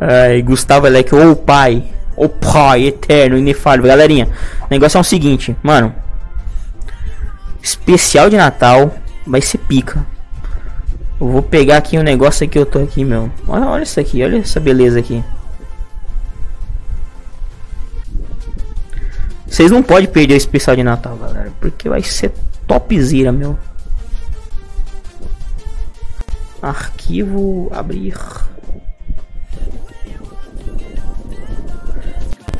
É. Gustavo Elec, ô pai, ô pai eterno, inefável. Galerinha, o negócio é o seguinte, mano. Especial de Natal vai ser pica. Eu vou pegar aqui um negócio que eu tô aqui, meu. Olha, olha isso aqui, olha essa beleza aqui. Vocês não podem perder o especial de Natal, galera. Porque vai ser topzera, meu. Arquivo abrir.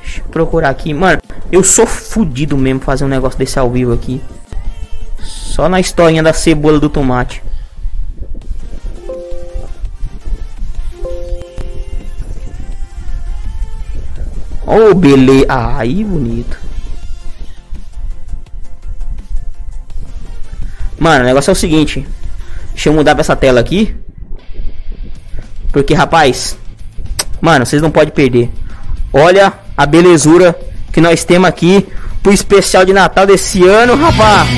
Deixa eu procurar aqui. Mano, eu sou fudido mesmo fazer um negócio desse ao vivo aqui. Só na historinha da cebola do tomate. Oh, beleza. Aí, bonito. Mano, o negócio é o seguinte. Deixa eu mudar pra essa tela aqui. Porque, rapaz. Mano, vocês não podem perder. Olha a belezura que nós temos aqui pro especial de Natal desse ano, rapaz.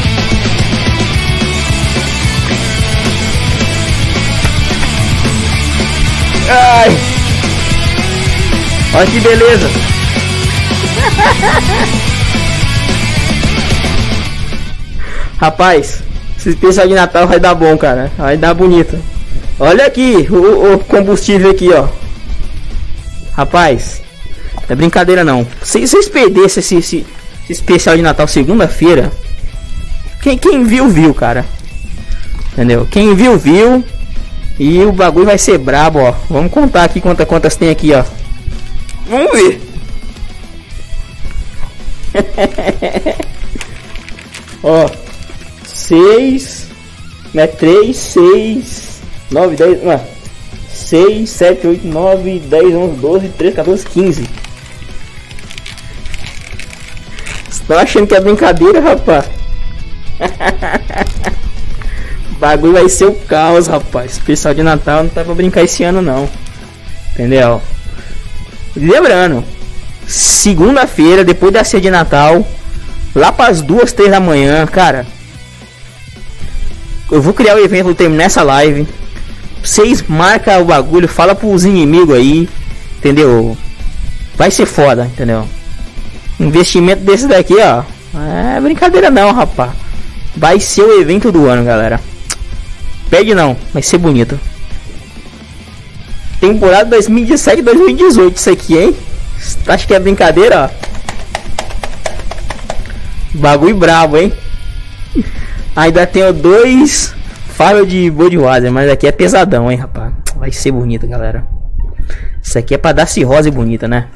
Ai. Olha que beleza. Rapaz, esse especial de Natal vai dar bom, cara. Vai dar bonito. Olha aqui o, o combustível aqui, ó. Rapaz, é brincadeira não. Se vocês perdessem esse, esse, esse especial de Natal segunda-feira, quem, quem viu, viu, cara. Entendeu? Quem viu, viu. E o bagulho vai ser brabo, ó. Vamos contar aqui quantas quantas tem aqui, ó. Vamos ver. ó. 6, né? 3, 6, 9, 10, não, 6, 7, 8, 9, 10, 11, 12, 13, 14, 15. Estão achando que é brincadeira, rapaz? o bagulho vai ser o caos, rapaz. Especial de Natal não tá pra brincar esse ano, não. Entendeu? Lembrando, segunda-feira, depois da ceia de Natal, lá para as duas, três da manhã, cara. Eu vou criar o evento, vou terminar essa live. Vocês marca o bagulho, fala pros inimigos aí, entendeu? Vai ser foda, entendeu? Investimento desse daqui, ó. É brincadeira não, rapaz. Vai ser o evento do ano, galera. Pede não, vai ser bonito. Temporada 2017-2018 isso aqui, hein? Acho que é brincadeira, ó. Bagulho brabo, hein? Ainda tenho dois faro de Budweiser, mas aqui é pesadão, hein, rapaz. Vai ser bonito, galera. Isso aqui é pra dar cirrose bonita, né?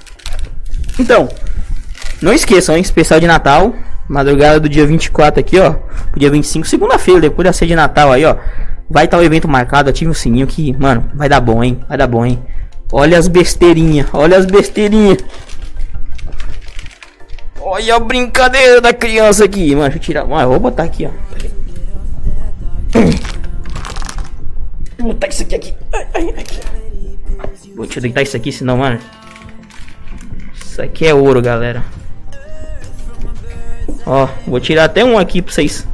Então, não esqueçam, hein? Especial de Natal. Madrugada do dia 24 aqui, ó. Dia 25, segunda-feira, depois da ceia de Natal aí, ó. Vai estar tá o evento marcado, ative o sininho que, mano, vai dar bom, hein? Vai dar bom, hein? Olha as besteirinhas, olha as besteirinhas. Olha a brincadeira da criança aqui, mano. Deixa eu tirar. Eu vou botar aqui, ó. Vou botar isso aqui aqui. Ai, ai, aqui. Vou te deitar isso aqui, senão, mano. Isso aqui é ouro, galera. Ó, vou tirar até um aqui pra vocês.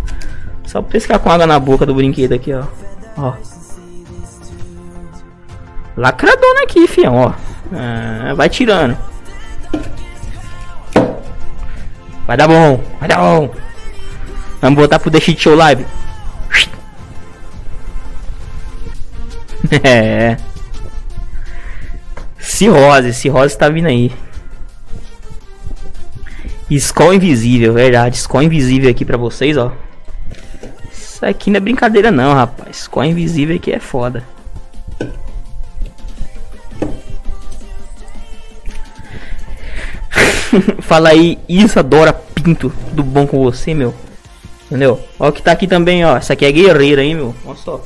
Só pra vocês ficar com água na boca do brinquedo aqui, ó. Ó. Lacradona aqui, fião, ó. Ah, vai tirando. Vai dar bom, vai dar bom. Vamos botar pro The Shit Show Live. é. Cirrose, Cirrose tá vindo aí. Skull invisível, verdade. Skull invisível aqui pra vocês, ó. Isso aqui não é brincadeira não, rapaz. Skull invisível aqui é foda. Fala aí, Isadora Pinto. Tudo bom com você, meu? Entendeu? Ó que tá aqui também, ó. Essa aqui é guerreira, hein, meu? Olha só.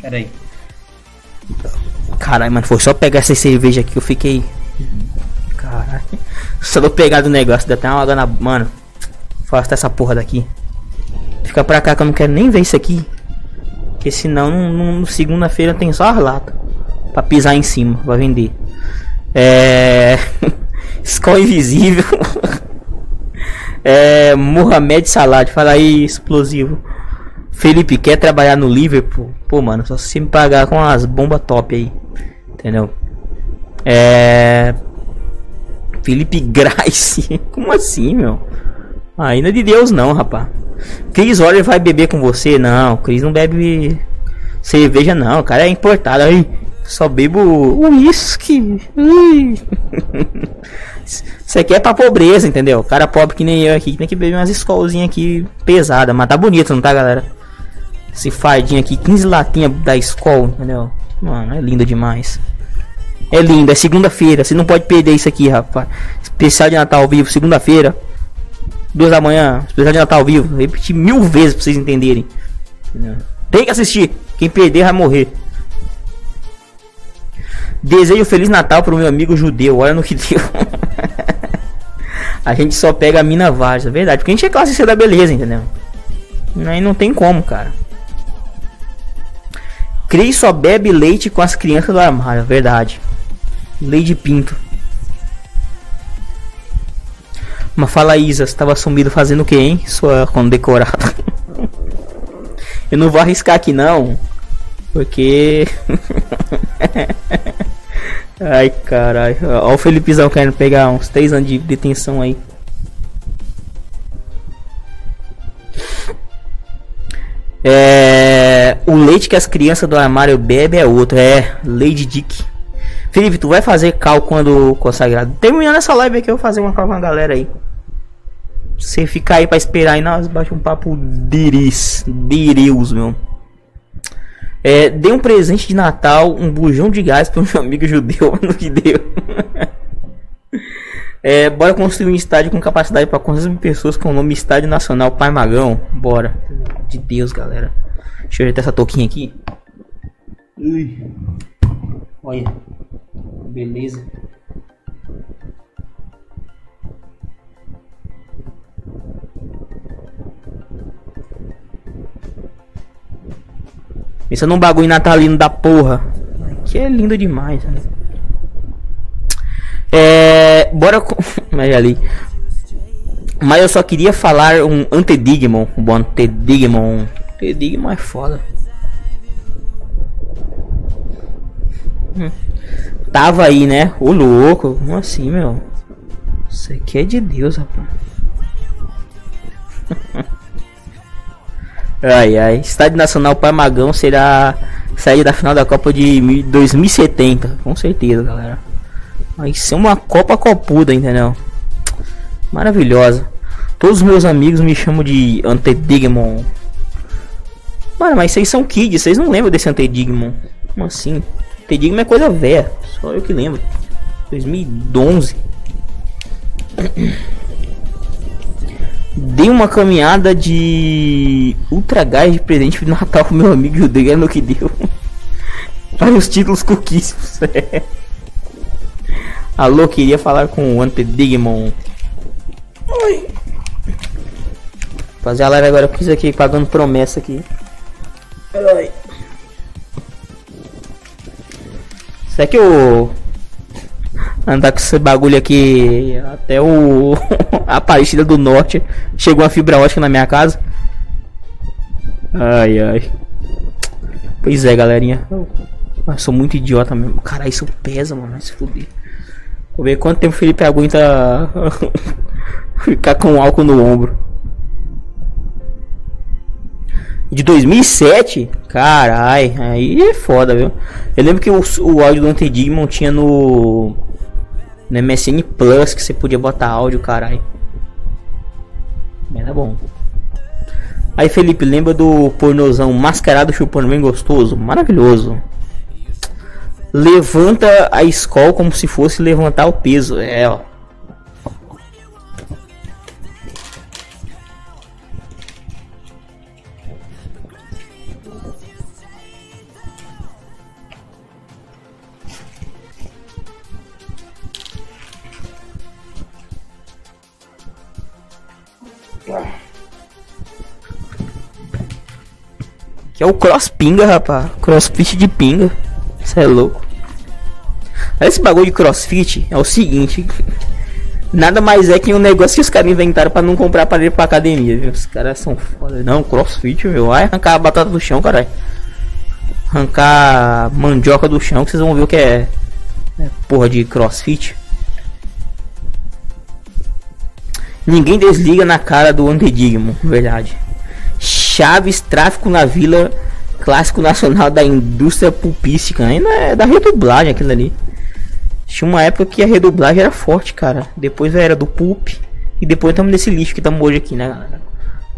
Pera aí. Caralho, mano, foi só pegar essa cerveja aqui que eu fiquei. Caralho. Só vou pegar do negócio, dá até uma água na. Mano, faça essa porra daqui. Fica pra cá que eu não quero nem ver isso aqui. Porque senão segunda-feira tem só as latas. Pra pisar em cima, pra vender. É. Escola Invisível. é. Mohamed Salah, fala aí, explosivo. Felipe, quer trabalhar no Liverpool? Pô, mano, só se me pagar com as bombas top aí. Entendeu? É. Felipe Grace. Como assim, meu? Ainda de Deus não, rapaz. Cris olha vai beber com você? Não, Cris não bebe cerveja não, o cara é importado. Aí, só bebo uísque. Isso aqui é pra pobreza, entendeu? Cara pobre que nem eu aqui, tem que beber umas escolzinhas aqui pesada, mas tá bonito, não tá, galera? Esse fardinho aqui, 15 latinhas da escola, entendeu? Mano, é lindo demais. É lindo, é segunda-feira, você não pode perder isso aqui, rapaz. Especial de Natal ao vivo, segunda-feira. Duas da manhã, especial de Natal vivo. Repetir mil vezes pra vocês entenderem. Tem que assistir. Quem perder vai morrer. Desejo Feliz Natal pro meu amigo judeu. Olha no que deu. a gente só pega a mina várzea, é verdade. Porque a gente é classe C da beleza, entendeu? Aí não tem como, cara. Cris só bebe leite com as crianças do armário, é verdade. Leite Pinto. Mas fala Isa, você tava sumido fazendo o que, hein? Sua condecorada. Eu não vou arriscar aqui não. Porque. Ai, caralho. Olha o Felipezão querendo pegar uns 3 anos de detenção aí. É... O leite que as crianças do armário bebem é outro. É, Lady Dick. Felipe, tu vai fazer cal quando consagrado. Terminando essa live aqui, eu vou fazer uma cal com a galera aí. Você ficar aí pra esperar aí, nós bate um papo diris. Direus, meu. É, dei um presente de Natal, um bujão de gás para meu amigo judeu, no que deu. é, bora construir um estádio com capacidade para 400 mil pessoas com o nome Estádio Nacional Pai Magão. Bora. De Deus, galera. Deixa eu ajeitar essa touquinha aqui. Ui. Olha. Beleza. Pensa num bagulho natalino da porra. Que é lindo demais, né? É. Bora com. Mas ali. Mas eu só queria falar um Antedigmon. Um bom Antedigmon. Antedigmon é foda. Hum. Tava aí, né? O louco. Como assim, meu? Isso aqui é de Deus, rapaz. Ai ai. Estádio Nacional Parmagão será sair da final da Copa de 2070. Com certeza, galera. Vai ser uma Copa copuda, entendeu? Maravilhosa. Todos os meus amigos me chamam de Antedigmon. Mano, mas vocês são kids, vocês não lembram desse Antedigmon. Como assim? Antedigmon é coisa velha. Só eu que lembro. 2011. Dei uma caminhada de Ultra Gás de presente de Natal pro meu amigo judeu, é no que deu. Olha os títulos coquíssimos. Alô, queria falar com o Antedigmon. Oi. Fazer a live agora, eu fiz aqui pagando promessa aqui. Oi. Será que o andar com esse bagulho aqui até o a Aparecida do Norte. Chegou uma fibra ótica na minha casa. Ai ai. Pois é, galerinha. Eu, eu sou muito idiota mesmo. Cara, isso pesa, mano. Se fuder. Vou ver quanto tempo o Felipe aguenta ficar com álcool no ombro. De 2007? Carai, aí é foda, viu? Eu lembro que o, o áudio do Antedigmon tinha no no MSN Plus que você podia botar áudio, caralho. Era bom. Aí Felipe, lembra do pornozão mascarado chupando bem gostoso? Maravilhoso. Levanta a escola como se fosse levantar o peso. É, ó. É o cross pinga, rapaz. Crossfit de pinga. Você é louco. Esse bagulho de crossfit é o seguinte. Nada mais é que um negócio que os caras inventaram para não comprar aparelho pra academia, viu? Os caras são foda. Não, crossfit, meu. Vai arrancar a batata do chão, caralho. Arrancar mandioca do chão, que vocês vão ver o que é, é porra de crossfit. Ninguém desliga na cara do Antedigmo, verdade. Chaves, tráfico na vila, clássico nacional da indústria pulpística. Ainda é da redublagem aquilo ali. Tinha uma época que a redublagem era forte, cara. Depois era do pulp. E depois estamos nesse lixo que estamos hoje aqui, né, galera?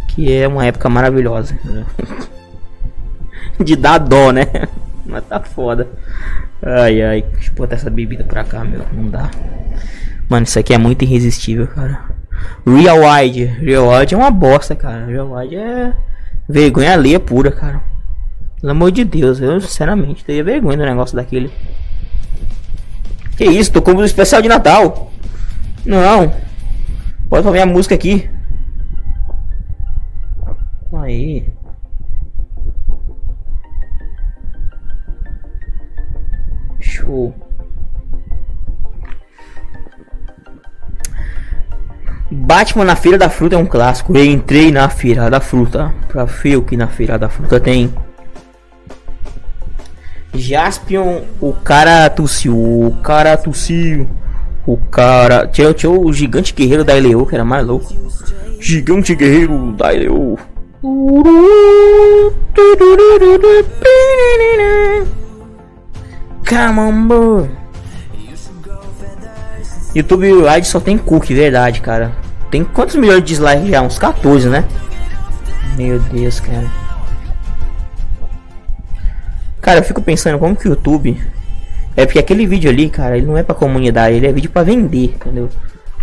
Que é uma época maravilhosa. De dar dó, né? Mas tá foda. Ai, ai. Deixa eu botar essa bebida pra cá, meu. Não dá. Mano, isso aqui é muito irresistível, cara. Real Wide. Real Wide é uma bosta, cara. Real Wide é vergonha alheia pura, cara. Pelo amor de Deus, eu sinceramente teria vergonha do negócio daquele. Que isso, tô como especial de Natal. Não. Pode ouvir a música aqui. Aí. Show. Batman na Feira da Fruta é um clássico. Eu entrei na Feira da Fruta. Pra ver o que na Feira da Fruta tem. Jaspion, o cara tossiu, o cara tossiu. O cara. Tinha, tinha o gigante guerreiro da Eleo, que era mais louco. Gigante guerreiro da Eleo. Come on, boy. YouTube Live só tem cookie, verdade, cara. Tem quantos milhões de dislikes já? Uns 14, né? Meu Deus, cara. Cara, eu fico pensando como que o YouTube. É porque aquele vídeo ali, cara, ele não é pra comunidade, ele é vídeo pra vender, entendeu?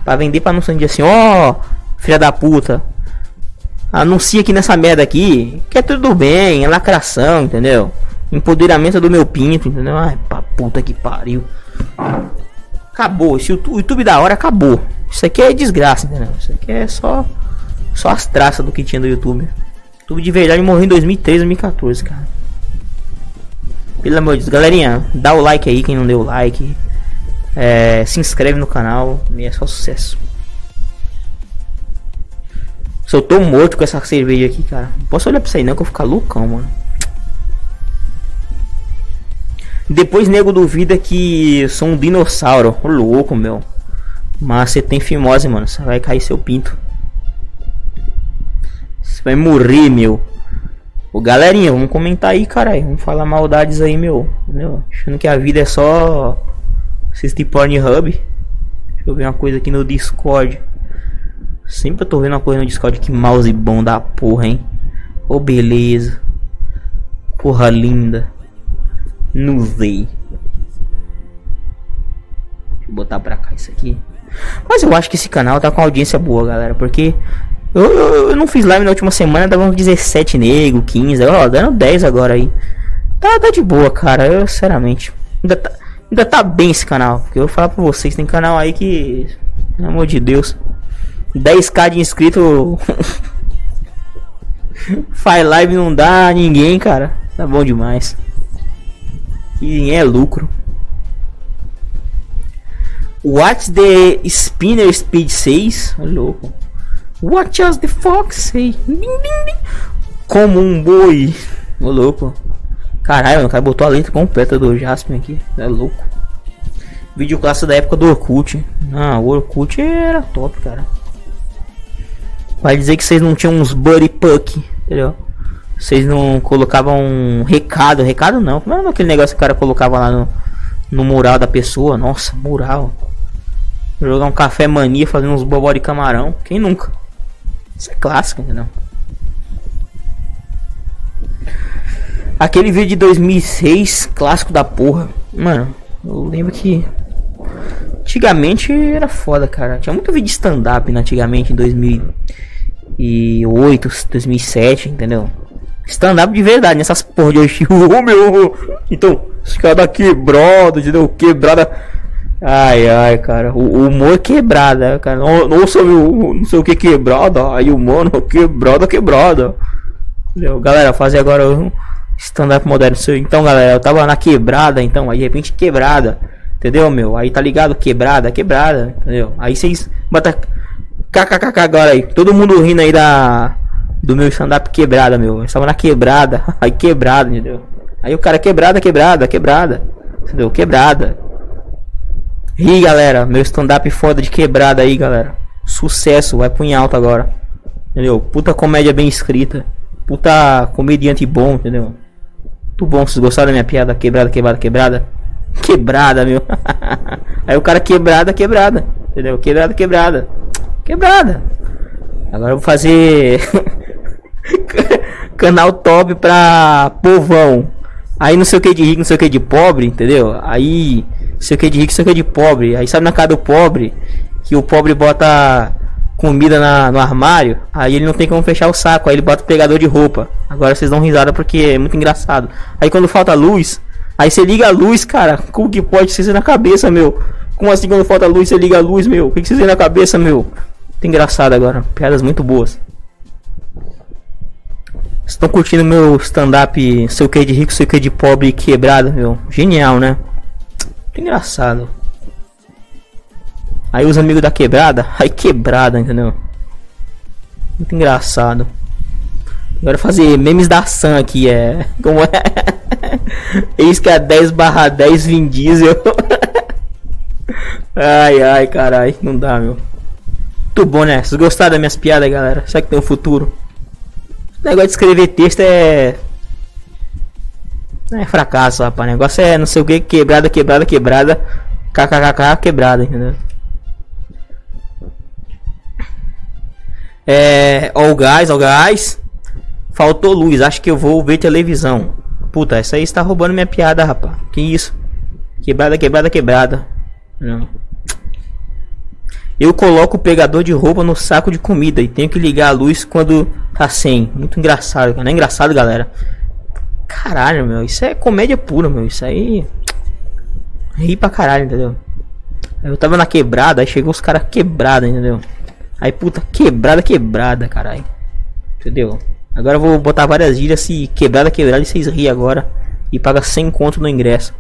Pra vender pra não ser assim, ó, oh, filha da puta. Anuncia aqui nessa merda aqui, que é tudo bem, é lacração, entendeu? Empoderamento do meu pinto, entendeu? Ai, pra puta que pariu. Acabou. Esse YouTube da hora acabou. Isso aqui é desgraça, entendeu? Isso aqui é só só as traças do que tinha no YouTube. YouTube de verdade morreu em 2013, 2014, cara. Pelo amor de Deus, galerinha, dá o like aí quem não deu o like. É, se inscreve no canal e é só sucesso. Se eu tô morto com essa cerveja aqui, cara. Não posso olhar pra isso aí não que eu vou ficar loucão, mano. Depois nego duvida que sou um dinossauro. Ô, louco, meu. Mas você tem fimose, mano. Você vai cair seu pinto. Você vai morrer, meu. Ô, galerinha, vamos comentar aí, caralho. Vamos falar maldades aí, meu. Entendeu? Achando que a vida é só assistir Pornhub. Deixa eu ver uma coisa aqui no Discord. Sempre eu tô vendo uma coisa no Discord. Que mouse bom da porra, hein? Ô, beleza. Porra linda. Nuvem. Deixa eu botar pra cá isso aqui. Mas eu acho que esse canal tá com audiência boa, galera. Porque eu, eu, eu não fiz live na última semana, dava uns 17 nego, 15. Ó, dando 10 agora aí. Tá, tá de boa, cara. Eu, sinceramente. Ainda tá, ainda tá bem esse canal. Porque eu vou falar pra vocês, tem canal aí que. Pelo amor de Deus. 10k de inscrito. Faz live não dá ninguém, cara. Tá bom demais que é lucro. What's the Spinner Speed 6? Oh, louco. What does the fox? Como um boi. Ô louco. Caralho, o cara botou a letra completa do Jasper aqui. É louco. Vídeo clássico da época do Orkut. Ah, o Orkut era top, cara. Vai dizer que vocês não tinham uns buddy puck, entendeu? Vocês não colocavam um recado, recado não. Como era aquele negócio que o cara colocava lá no, no mural da pessoa? Nossa, mural. Jogar um café mania fazendo uns bobó de camarão. Quem nunca? Isso é clássico, entendeu? Aquele vídeo de 2006, clássico da porra. Mano, eu lembro que antigamente era foda, cara. Tinha muito vídeo stand-up antigamente em 2008, 2007, entendeu? Stand-up de verdade, nessas porra de hoje. Ô meu! Então, os caras da quebrada, entendeu? Quebrada. Ai, ai, cara. O, humor é quebrada, cara. Não, não, não sei o que quebrada. Aí o mano, quebrada, quebrada. Entendeu? Galera, fazer agora um stand-up moderno. Então, galera, eu tava na quebrada, então. Aí de repente quebrada. Entendeu, meu? Aí tá ligado? Quebrada, quebrada. Entendeu? Aí vocês bota kkkk agora aí. Todo mundo rindo aí da do meu stand-up quebrada, meu. Eu estava na quebrada, aí quebrada, entendeu? Aí o cara quebrada, quebrada, quebrada, entendeu? Quebrada. Ri, galera, meu stand-up foda de quebrada aí, galera. Sucesso, vai pro em alto agora. Entendeu? Puta comédia bem escrita. Puta comediante bom, entendeu? Muito bom, vocês gostaram da minha piada? Quebrada, quebrada, quebrada? Quebrada, meu. aí o cara quebrada, quebrada. Entendeu? Quebrada, quebrada. Quebrada. Agora eu vou fazer canal top pra povão. Aí não sei o que de rico, não sei o que de pobre, entendeu? Aí não sei o que de rico, não sei o que de pobre. Aí sabe na casa do pobre que o pobre bota comida na, no armário, aí ele não tem como fechar o saco, aí ele bota o pegador de roupa. Agora vocês dão risada porque é muito engraçado. Aí quando falta luz, aí você liga a luz, cara. Como que pode ser na cabeça, meu? Como assim quando falta luz você liga a luz, meu? O que, que vocês na cabeça, meu? Muito engraçado agora. Piadas muito boas. Estão curtindo meu stand-up, sei o que de rico, sei o que de pobre quebrado, meu. Genial, né? Muito engraçado. Aí os amigos da quebrada, aí quebrada, entendeu? Muito engraçado. Agora fazer memes da Sam aqui é. Como é? Eis que a 10 barra 10 Vin Diesel. ai, ai, carai, não dá, meu. Muito bom, né? Vocês gostaram das minhas piadas, galera? Será que tem um futuro? O negócio de escrever texto é. É fracasso, rapaz. O negócio é não sei o que, quebrada, quebrada, quebrada. KKKK, quebrada, entendeu? É. Ó o gás, ó gás. Faltou luz, acho que eu vou ver televisão. Puta, essa aí está roubando minha piada, rapaz. Que isso? Quebrada, quebrada, quebrada. Não. Eu coloco o pegador de roupa no saco de comida e tenho que ligar a luz quando tá sem. Muito engraçado. Não é engraçado, galera? Caralho, meu. Isso é comédia pura, meu. Isso aí. Ri pra caralho, entendeu? Eu tava na quebrada, aí chegou os caras quebrada, entendeu? Aí, puta, quebrada, quebrada, caralho. Entendeu? Agora eu vou botar várias gírias se quebrada, quebrada e vocês ri agora. E paga 100 conto no ingresso.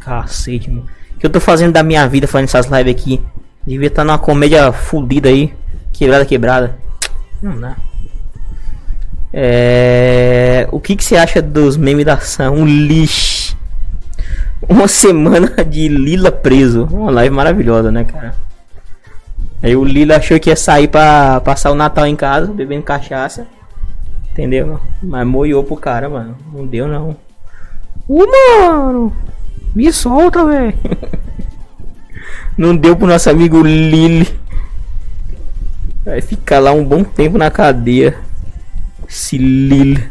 Cacete, mano. O que eu tô fazendo da minha vida fazendo essas lives aqui? Devia estar tá numa comédia fudida aí. Quebrada, quebrada. Não dá. É... O que, que você acha dos memes da ação? Um lixo. Uma semana de Lila preso. Uma live maravilhosa, né, cara? Aí o Lila achou que ia sair pra passar o Natal em casa, bebendo cachaça. Entendeu? Mas moiou pro cara, mano. Não deu não. Ô, mano! Me solta, velho. Não deu pro nosso amigo Lili. Vai ficar lá um bom tempo na cadeia. Esse Lili.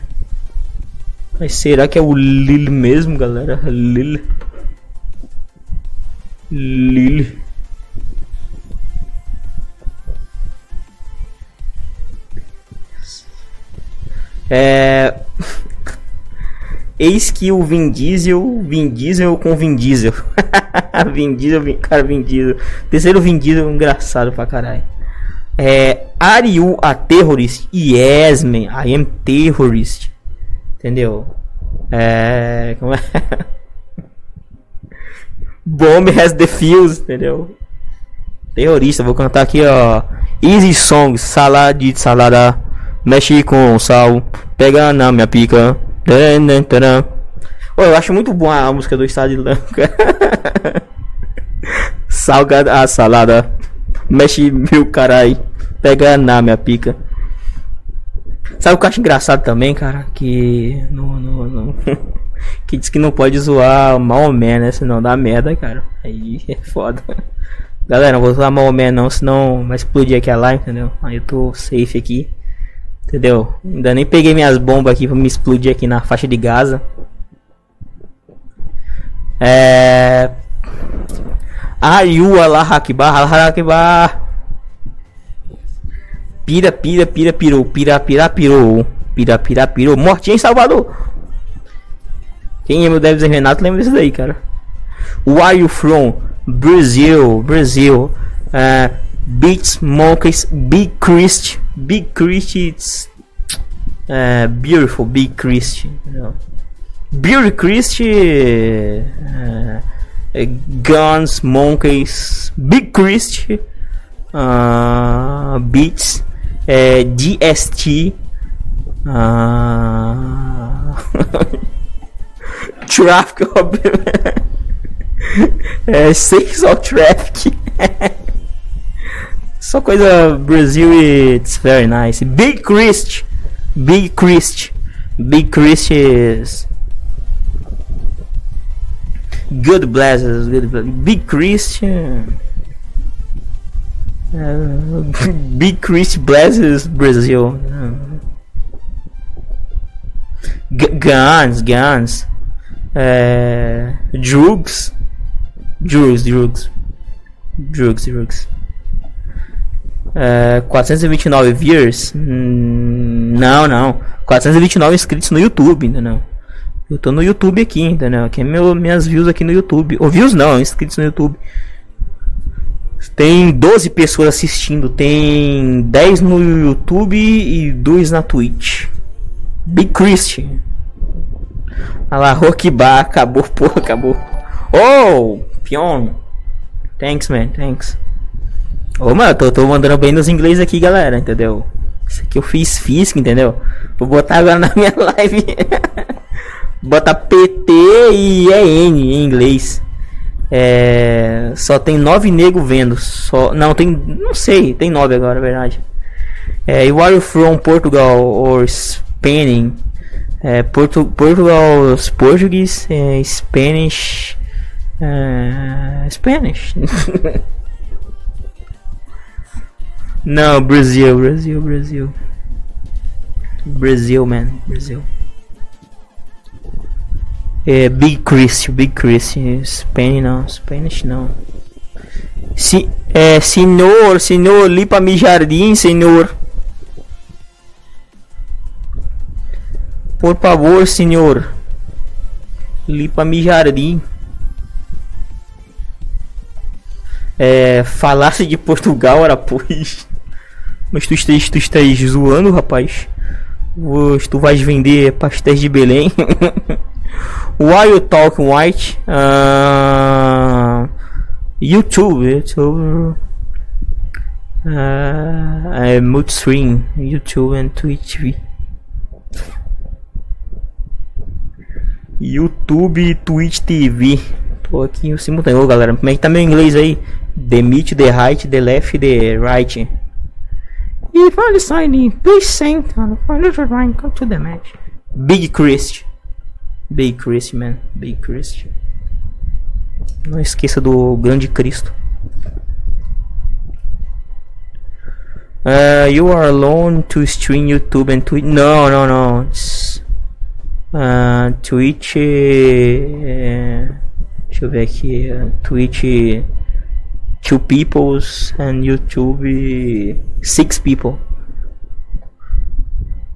Mas será que é o Lili mesmo, galera? Lili. Lili. É. Eis que o Vin Diesel, Vin Diesel com Vin Diesel. Vin Diesel, Vin, cara, Vin Diesel. Terceiro Vin Diesel, engraçado pra caralho. É, are you a terrorist? Yes, man, I am terrorist. Entendeu? É. Como é? Bomb has the entendeu? Terrorista, vou cantar aqui, ó. Easy Songs, salada salada. Mexe com sal, pega na minha pica. Oh, eu acho muito boa a música do Estado Lanka. Salgada a salada. Mexe meu carai. Pega na minha pica. Sabe o que eu acho engraçado também, cara? Que. No, no, no que diz que não pode zoar Maomé, né? Senão dá merda, cara. Aí é foda. Galera, não vou zoar Maomé não, senão vai explodir aqui a live, entendeu? Aí eu tô safe aqui. Entendeu? Ainda nem peguei minhas bombas aqui pra me explodir aqui na faixa de Gaza. É. Ayu Allah Akbar, Allah Akbar. Pira, pira, pira, pirou, pira, pira, pirou. Pira, pira, pirou. Mortinha em Salvador. Quem é meu Deves Renato lembra disso daí, cara. Where are you from? Brazil, Brazil. Uh, Beats Monkeys, Big Christ, Big Christ, it's uh, beautiful, Big Christ. Beauty Christ, uh, Guns, Monkeys, Big Christ, uh, Beats, uh, DST, uh, Traffic, uh, Sexual Traffic. Só coisa Brasil e it's very nice. Big Christ. Big Christ. Big Christ is good blesses. Good blesses. Big Christian. Uh, Big Christ blesses Brazil. G guns, guns. Uh, drugs. Drugs, drugs. Drugs, drugs. É, 429 views? Hum, não, não. 429 inscritos no YouTube, entendeu? Eu tô no YouTube aqui, entendeu? Aqui é meu, minhas views aqui no YouTube. Ou views não, inscritos no YouTube. Tem 12 pessoas assistindo. Tem 10 no YouTube e 2 na Twitch. Big Christian. Olha lá, Rockbar. Acabou, porra, acabou. Oh, Pion. Thanks, man. Thanks. Ô, mano, tô, tô mandando bem nos inglês aqui, galera, entendeu? Isso aqui eu fiz física, entendeu? Vou botar agora na minha live. bota PT e é N em inglês. É, só tem nove negros vendo. Só, não, tem. Não sei, tem nove agora, é verdade. É, you are from Portugal or Spain? É, Portu, Portugal, Português, é, Spanish. É, Spanish. não, Brasil, Brasil, Brasil. Brasil, man, Brasil. É, Big Chris, Big Chris, Spain não, Spanish não. Si, é, senhor, senhor, limpa mi jardim, senhor. Por favor, senhor. Limpa mi jardim. É, falasse de Portugal, era pois. Mas tu estás, tu estás zoando, rapaz. Tu vais vender pastéis de Belém. Why you talk white? Uh, YouTube, YouTube. Uh, é YouTube and Twitch. YouTube, Twitch TV. Tô aqui em simultâneo, galera. Como é que tá meu inglês aí? The meet, the right, the left, the right. If I sign please send on the come to the match. Big Christ. Big Christ, man. Big Christ. Não esqueça do grande Cristo. Uh, you are alone to stream YouTube and Twitch. No, no, no. It's, uh, Twitch. Uh, deixa eu ver aqui. Uh, Twitch. Two peoples and YouTube. Six people.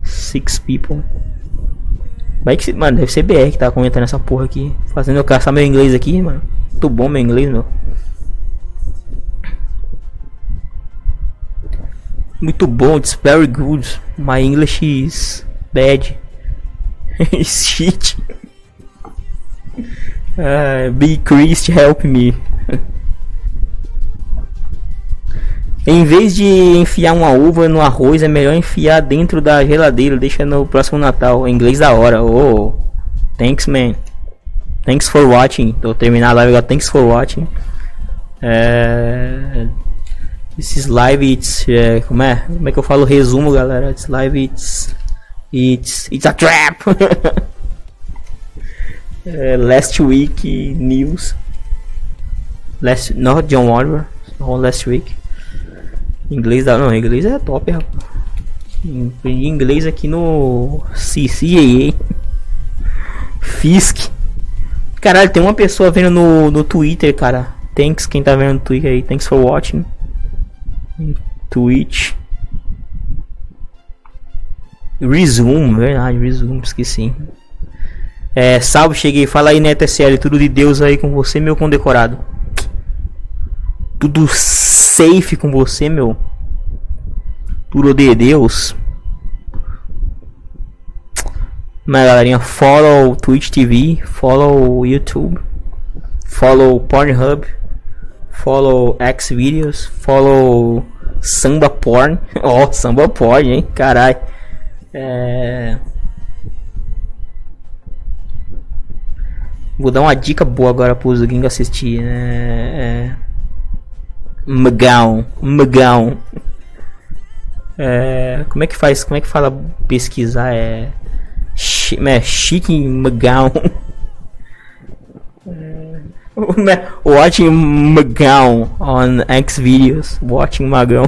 Six people. Vai que, mano, deve ser BR que tá comentando essa porra aqui. Fazendo eu caçar meu inglês aqui, mano. Muito bom meu inglês, meu. Muito bom, it's very good. My English is bad. Shit. Uh, be Christ, help me. Em vez de enfiar uma uva no arroz, é melhor enfiar dentro da geladeira, deixa no próximo Natal. Em inglês da hora. Oh, thanks man. Thanks for watching. Tô terminar a live agora. Thanks for watching. É... This is live. It's é, como é? Como é que eu falo resumo, galera? It's live. It's it's it's a trap. é, last week news. Last not John Oliver. Last week. Inglês da. Não, inglês é top, rapaz. Inglês aqui no CCAA. Fisk. Caralho, tem uma pessoa vendo no, no Twitter, cara. Thanks, quem tá vendo no Twitter aí. Thanks for watching. Twitch. Resume, verdade, resume, esqueci. É, salve, cheguei. Fala aí, NetSL, tudo de Deus aí com você, meu condecorado. Tudo safe com você, meu. Tudo de Deus. Mas galerinha, follow Twitch TV, follow YouTube, follow Pornhub, follow Xvideos, follow Samba Porn. Ó, oh, Samba Porn, hein? Carai. É... Vou dar uma dica boa agora para os gringos assistir, né? É... Megão, megão. É, como é que faz? Como é que fala pesquisar? É, é chique megão. É, watching Magão on Xvideos. Watching Magão.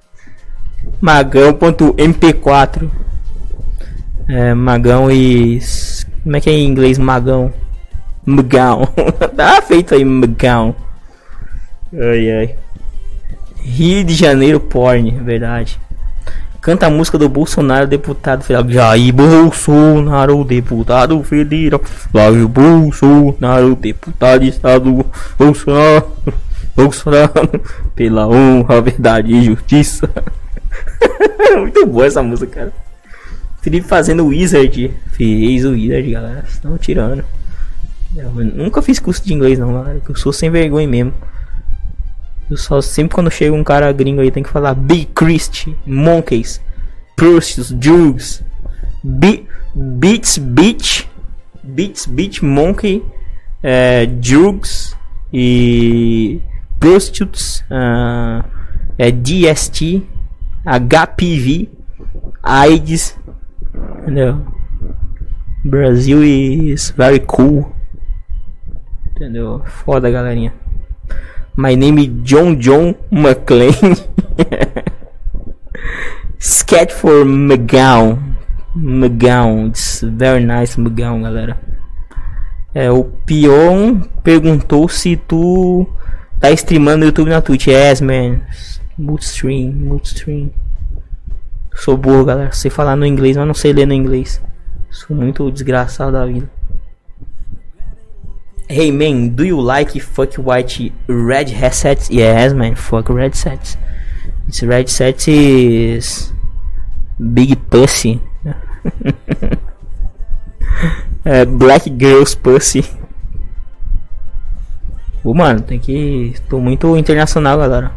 Magão.mp4. É, Magão e. Como é que é em inglês Magão? Magão. tá feito aí, Magão. Ai ai. Rio de Janeiro porn, verdade. Canta a música do Bolsonaro, deputado federal. Jair Bolsonaro, deputado federal. Flávio Bolsonaro, deputado de estado. Bolsonaro, Bolsonaro, pela honra, verdade e justiça. Muito boa essa música, cara. Felipe fazendo Wizard. Fez o Wizard, galera. Estão tirando. Eu nunca fiz curso de inglês, não, galera. Eu sou sem vergonha mesmo. Eu só sempre quando chega um cara gringo aí tem que falar Big Christ, Monkeys, Prustos, Jugs, Be Beats Beach, Beats, Beat Monkey, é, Drugs e Prostitutes, uh, é DST, HPV, AIDS, entendeu? Brasil is very cool, entendeu? Foda, galerinha. My name is John John McLean. Sketch for McGowan. McGowan. It's very nice McGowan, galera. É, o Pion perguntou se tu tá streamando no YouTube na Twitch. Yes, man. Multistream, multistream. Sou burro, galera. Sei falar no inglês, mas não sei ler no inglês. Sou muito desgraçado da vida. Hey man, do you like fuck white red headsets? Yes man, fuck red sets. It's red set is big pussy. é, black girls pussy. Ô, mano, tem que. Tô muito internacional, galera.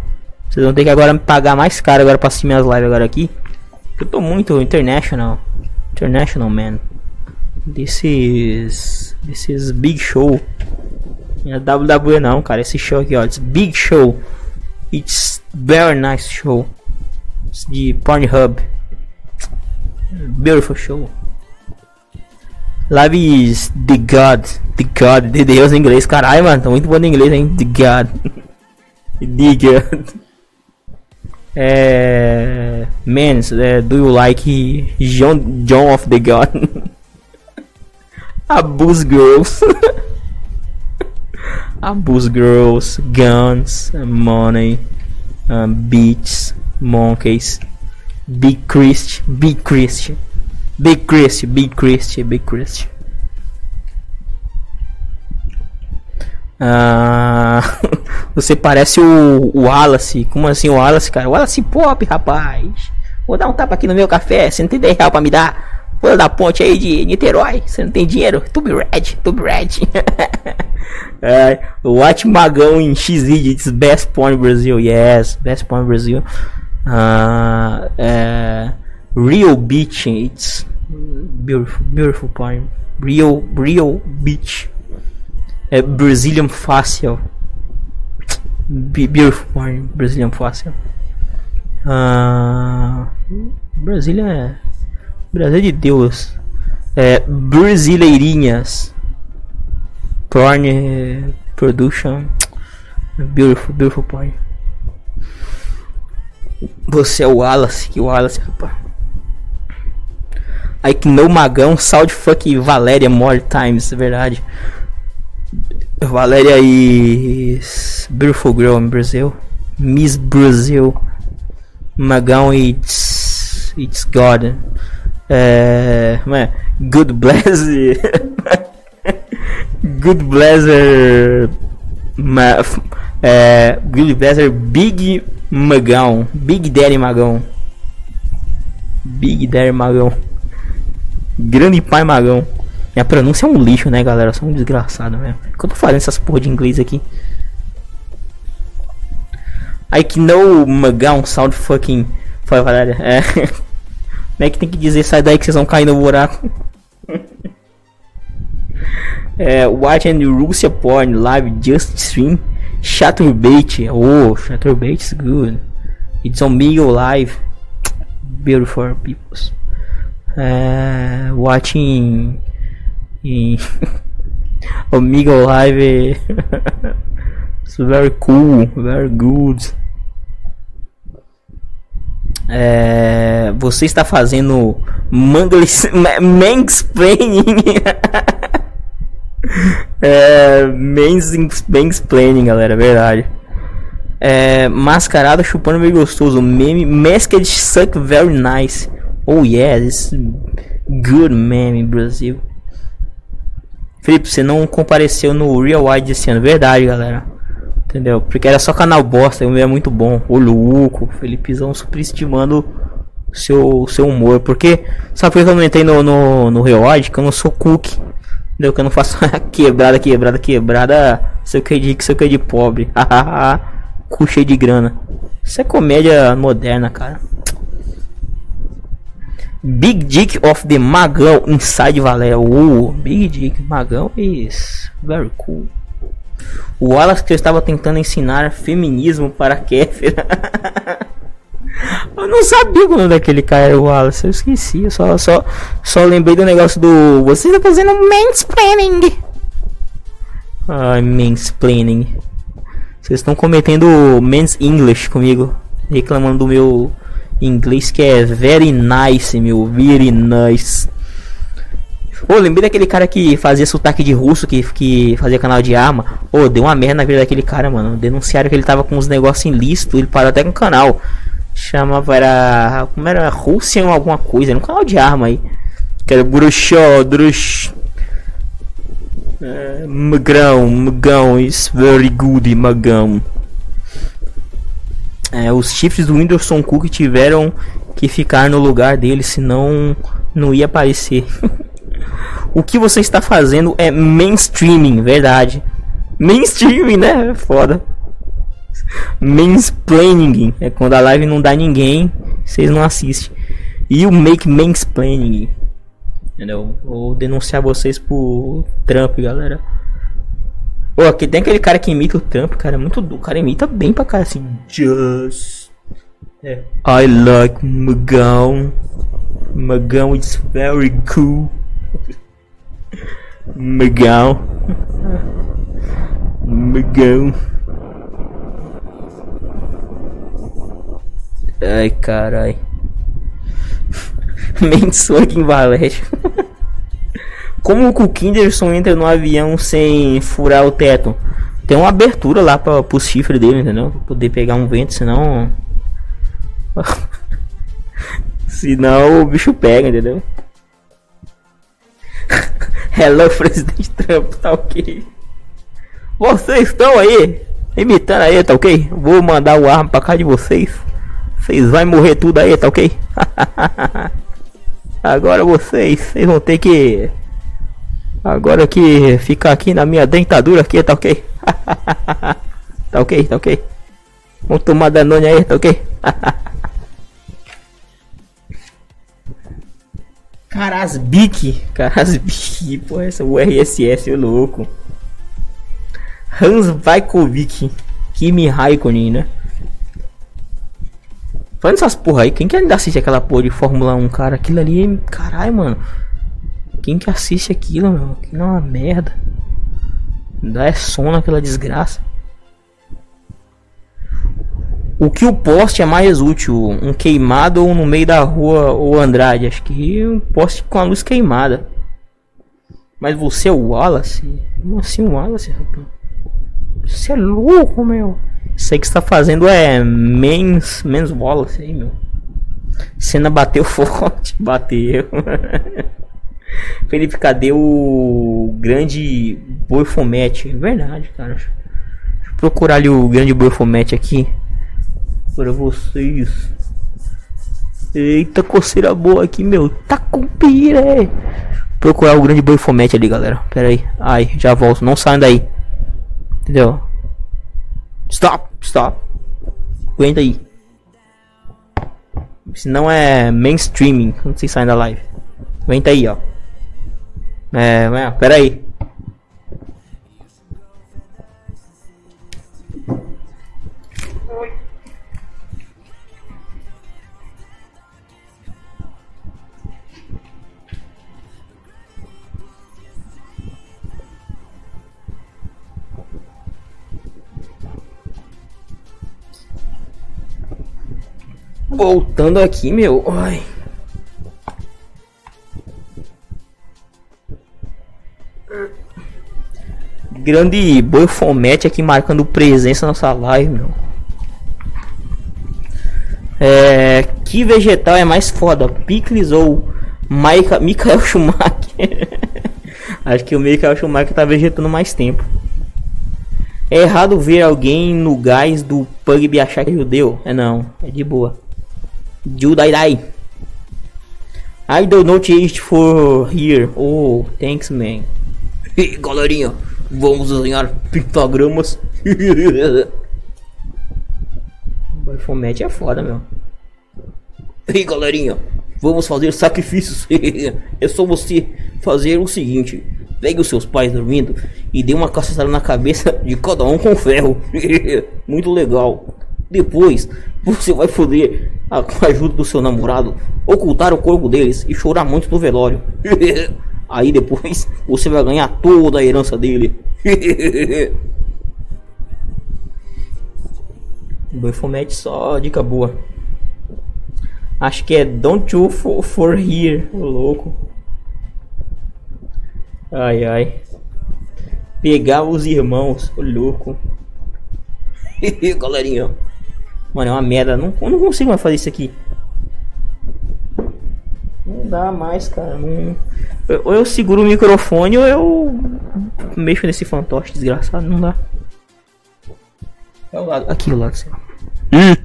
Vocês vão ter que agora me pagar mais caro agora pra assistir minhas lives agora aqui. Eu tô muito international. International, man. This is. This is big show. Não é WWE não, cara. Esse show aqui, ó. It's big show. It's very nice show. It's de Pornhub. Beautiful show. Live is The God. The God. De Deus em inglês. Caralho, mano. Tá muito bom em inglês, hein? The God. The God. É... Mans, é, do you like John, John of the God? Abuse Girls. Abuse Girls, Guns, Money, um, Beats, Monkeys, Big Christ, Big Christ, Big Christ, Big Christ, Big Christ. Ah, você parece o, o Wallace. Como assim o Wallace, cara? Wallace Pop, rapaz. Vou dar um tapa aqui no meu café. Você não tem 10 reais pra me dar? Vou dar ponte aí de Niterói. Você não tem dinheiro? Tube Red, Tube Red. é, Watch Magão em XZ. It's best porn Brasil. Yes, best porn Brasil. Uh, é, Real Beach. It's beautiful, beautiful porn. Real, real beach. É Brazilian Facial. Beautiful porn. Brazilian Facial. Uh, Brasília é Brasil de Deus. É, Brasileirinhas. Porn Production. Beautiful, beautiful porn. Você é o Wallace, que Wallace, rapaz. I know Magão, Saud Fuck Valéria More Times, é verdade. Valéria e Beautiful Girl Brasil. Miss Brasil. Magão It's It's God. É, é, Good Blazer. Good Blazer. Ma, é, Good Blazer Big Magão. Big Daddy Magão. Big Daddy Magão. Grande Pai Magão. Minha pronúncia é um lixo, né, galera? Sou um desgraçado mesmo. Que eu tô fazendo essas porra de inglês aqui. I know Magão sound fucking. Foi, Valéria. É. É que tem que dizer? Sai daí que vocês vão cair no buraco. é, watch and Russia porn live just stream. Chaturbate. Oh, Chaturbate is good. It's on Migo live. Beautiful people. É, watching in Omigo live. it's very cool, very good. É, você está fazendo mansplaining. é, mansplaining, galera, verdade. É, mascarada chupando meio gostoso. Meme Masked suck very nice. Oh yeah, this good meme Brasil. Felipe, você não compareceu no Real Wide esse ano, verdade, galera. Entendeu? Porque era só canal bosta, o meu é muito bom. O Luco, Felipezão superestimando seu, seu humor. Porque, sabe por que eu não entrei no, no, no Reord? Que eu não sou cook. Entendeu? Que eu não faço quebrada, quebrada, quebrada. Seu que de, seu que de pobre. Cu cheio de grana. Isso é comédia moderna, cara. Big Dick of the Magão Inside Valeu. Uh, Big Dick Magão is very cool. O Wallace que eu estava tentando ensinar feminismo para Kéfera. eu não sabia o nome daquele cara era o Wallace, eu esqueci. Eu só, só, só lembrei do negócio do. Você está fazendo mansplaining. Ai, mansplaining. Vocês estão cometendo men's English comigo. Reclamando do meu inglês que é very nice, meu. Very nice. Ô, oh, lembrei daquele cara que fazia sotaque de russo, que, que fazia canal de arma. Ô, deu uma merda na vida daquele cara, mano. Denunciaram que ele tava com uns negócios ilícitos, ele parou até com o canal. Chamava, era. Como era? Rússia ou alguma coisa, era um canal de arma aí. Que era Bruxó, Drush. Uh, Magrão, Magão is very good, Magão. É, os chifres do Whindersson Cook tiveram que ficar no lugar dele, senão não ia aparecer. o que você está fazendo é mainstreaming, verdade. Mainstreaming, né? Foda. Mansplaining é quando a live não dá ninguém, vocês não assistem. E o make mansplaining. Entendeu? Vou denunciar vocês por Trump, galera. Pô, aqui tem aquele cara que imita o Trump, cara. É muito. O cara imita bem pra cara assim. Just. É. I like Magão. Magão is very cool. Magão. Magão. Ai, carai. Mensura em Valete. Como o Kinderson entra no avião sem furar o teto? Tem uma abertura lá para o chifre dele, entendeu? Pra poder pegar um vento, senão. senão o bicho pega, entendeu? Hello, presidente Trump, tá ok? Vocês estão aí? Imitando aí, tá ok? Vou mandar o arma pra cá de vocês. Vocês vão morrer tudo aí, tá ok? Agora vocês, vocês vão ter que Agora que ficar aqui na minha dentadura aqui, tá ok? tá ok, tá ok. Vamos tomar danone aí, tá ok? Carasbic, Carasbic, pô, essa o RSS, o louco. Hans Vaikovic, Kimi Raikkonen, né? Falando essas porra aí, quem que ainda assiste aquela porra de Fórmula 1, cara? Aquilo ali, caralho, mano. Quem que assiste aquilo, meu? Aquilo é uma merda. Dá é sono aquela desgraça. O que o poste é mais útil? Um queimado ou no meio da rua ou Andrade? Acho que um poste com a luz queimada. Mas você é o Wallace? Como assim o Wallace, rapaz? Você é louco, meu. Isso aí que está fazendo é mens, mens Wallace aí, meu. Cena bateu forte, bateu. Felipe, cadê o grande Boifomete? Verdade, cara. Deixa eu procurar ali o grande Boifomete aqui. Para vocês. Eita, coceira boa aqui, meu. Tá com pire. Procurar o grande Boifomete ali, galera. Pera aí. Ai, já volto. Não saiam daí. Entendeu? Stop, stop. Aguenta aí. Senão é mainstreaming. Quando vocês saem da live. Aguenta aí, ó. É, pera aí. Voltando aqui, meu. Ai. Grande Boifomete aqui marcando presença na nossa live, meu. É, que vegetal é mais foda? Picles ou Maica, Michael Schumacher? Acho que o Michael Schumacher tá vegetando mais tempo. É errado ver alguém no gás do Pug achar que é judeu? É não, é de boa. Judai Dai. I don't know it for here. Oh, thanks man. Galerinha. Vamos desenhar pentagramas. Bafomete é foda, meu. Ei, galerinha. Vamos fazer sacrifícios. é só você fazer o seguinte: pegue os seus pais dormindo e dê uma caçada na cabeça de cada um com ferro. Muito legal. Depois, você vai poder, com a ajuda do seu namorado, ocultar o corpo deles e chorar muito no velório. Aí depois, você vai ganhar toda a herança dele. Bufomete só dica boa. Acho que é Don't You For, for Here, o louco. Ai ai. Pegar os irmãos, o louco. Galerinha. Mano, é uma merda. Não, não consigo mais fazer isso aqui. Não dá mais, cara. Não... Ou eu seguro o microfone ou eu mexo nesse fantoche desgraçado. Não dá. É o lado. Aqui o lado. Hum.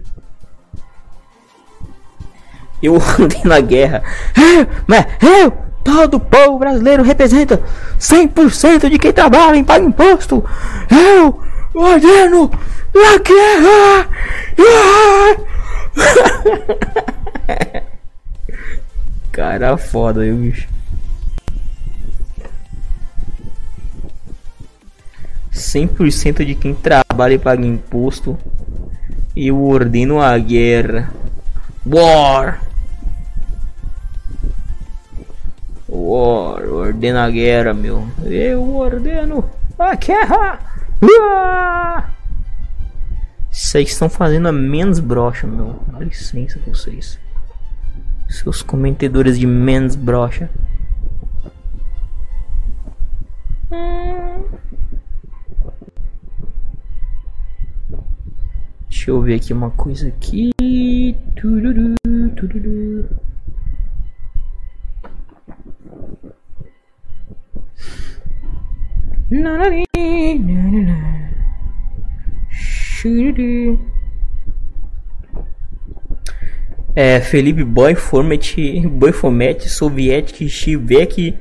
Eu andei na guerra. É, mas eu, todo povo brasileiro representa 100% de quem trabalha e paga imposto. Eu ordeno a guerra. Cara foda aí, bicho. 100% de quem trabalha e paga imposto. Eu ordeno a guerra. War! War, ordena a guerra, meu. Eu ordeno a guerra! Vocês estão fazendo a menos brocha, meu. Dá licença vocês. Seus comentadores de menos brocha. Deixa eu ver aqui uma coisa aqui. Tururu, tururu. É, Felipe Boyformet, Boyfomet, Soviético, Chivek,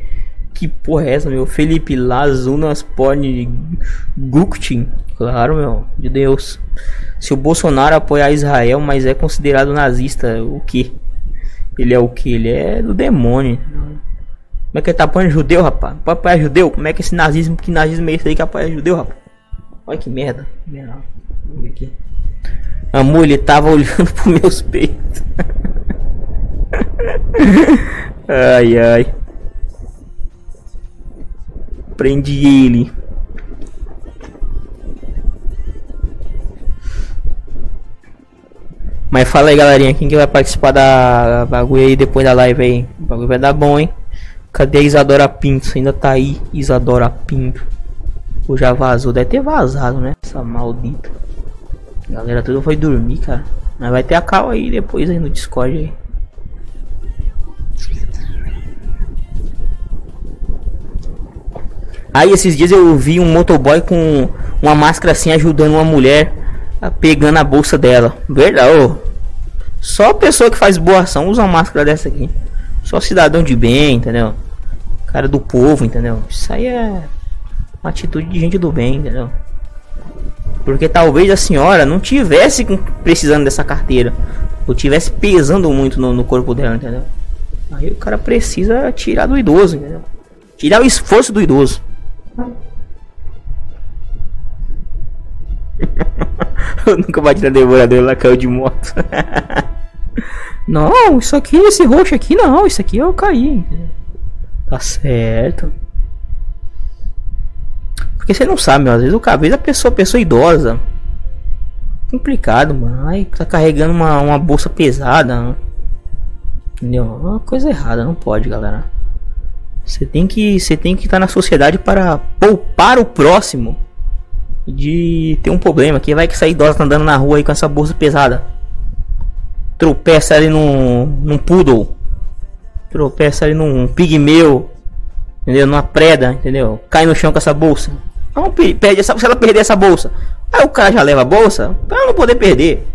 que porra é essa, meu? Felipe Lazunas Porn Guktin, claro, meu, de Deus. Se o Bolsonaro apoiar Israel, mas é considerado nazista, o que? Ele é o que? Ele é do demônio. Como é que ele tá apoiando judeu, rapaz? Pode apoiar judeu? Como é que esse nazismo, que nazismo é esse aí que apoia judeu, rapaz? Olha que merda. Vamos ver aqui. Amor, ele tava olhando pro meus peitos. ai, ai. Prendi ele. Mas fala aí, galerinha, quem que vai participar da bagulho aí depois da live aí? O bagulho vai dar bom, hein? Cadê a Isadora Pinto? Ainda tá aí, Isadora Pinto. Ou já vazou? Deve ter vazado, né? Essa maldita. A galera tudo foi dormir, cara. Mas vai ter a cal aí depois aí no Discord aí. Aí esses dias eu vi um motoboy com uma máscara assim ajudando uma mulher pegando a bolsa dela. Verdade, ô. Só pessoa que faz boa ação usa uma máscara dessa aqui. Só cidadão de bem, entendeu? Cara do povo, entendeu? Isso aí é uma atitude de gente do bem, entendeu? Porque talvez a senhora não tivesse precisando dessa carteira. Ou tivesse pesando muito no, no corpo dela, entendeu? Aí o cara precisa tirar do idoso, entendeu? Tirar o esforço do idoso. Eu nunca bati na devoradora, ela caiu de moto. não, isso aqui, esse roxo aqui não, isso aqui eu caí. Tá certo. Porque você não sabe, meu, às vezes o cabelo a pessoa, pessoa idosa. Complicado, mano. Aí tá carregando uma, uma bolsa pesada. Entendeu? É uma coisa errada, não pode, galera. Você tem que você tem que estar na sociedade para poupar o próximo de ter um problema. Que vai que essa idosa tá andando na rua aí com essa bolsa pesada. Tropeça ali num, num poodle. Tropeça ali num pigmeu. Entendeu? Numa preda, entendeu? Cai no chão com essa bolsa. Perde essa, se ela perder essa bolsa. Aí o cara já leva a bolsa para não poder perder.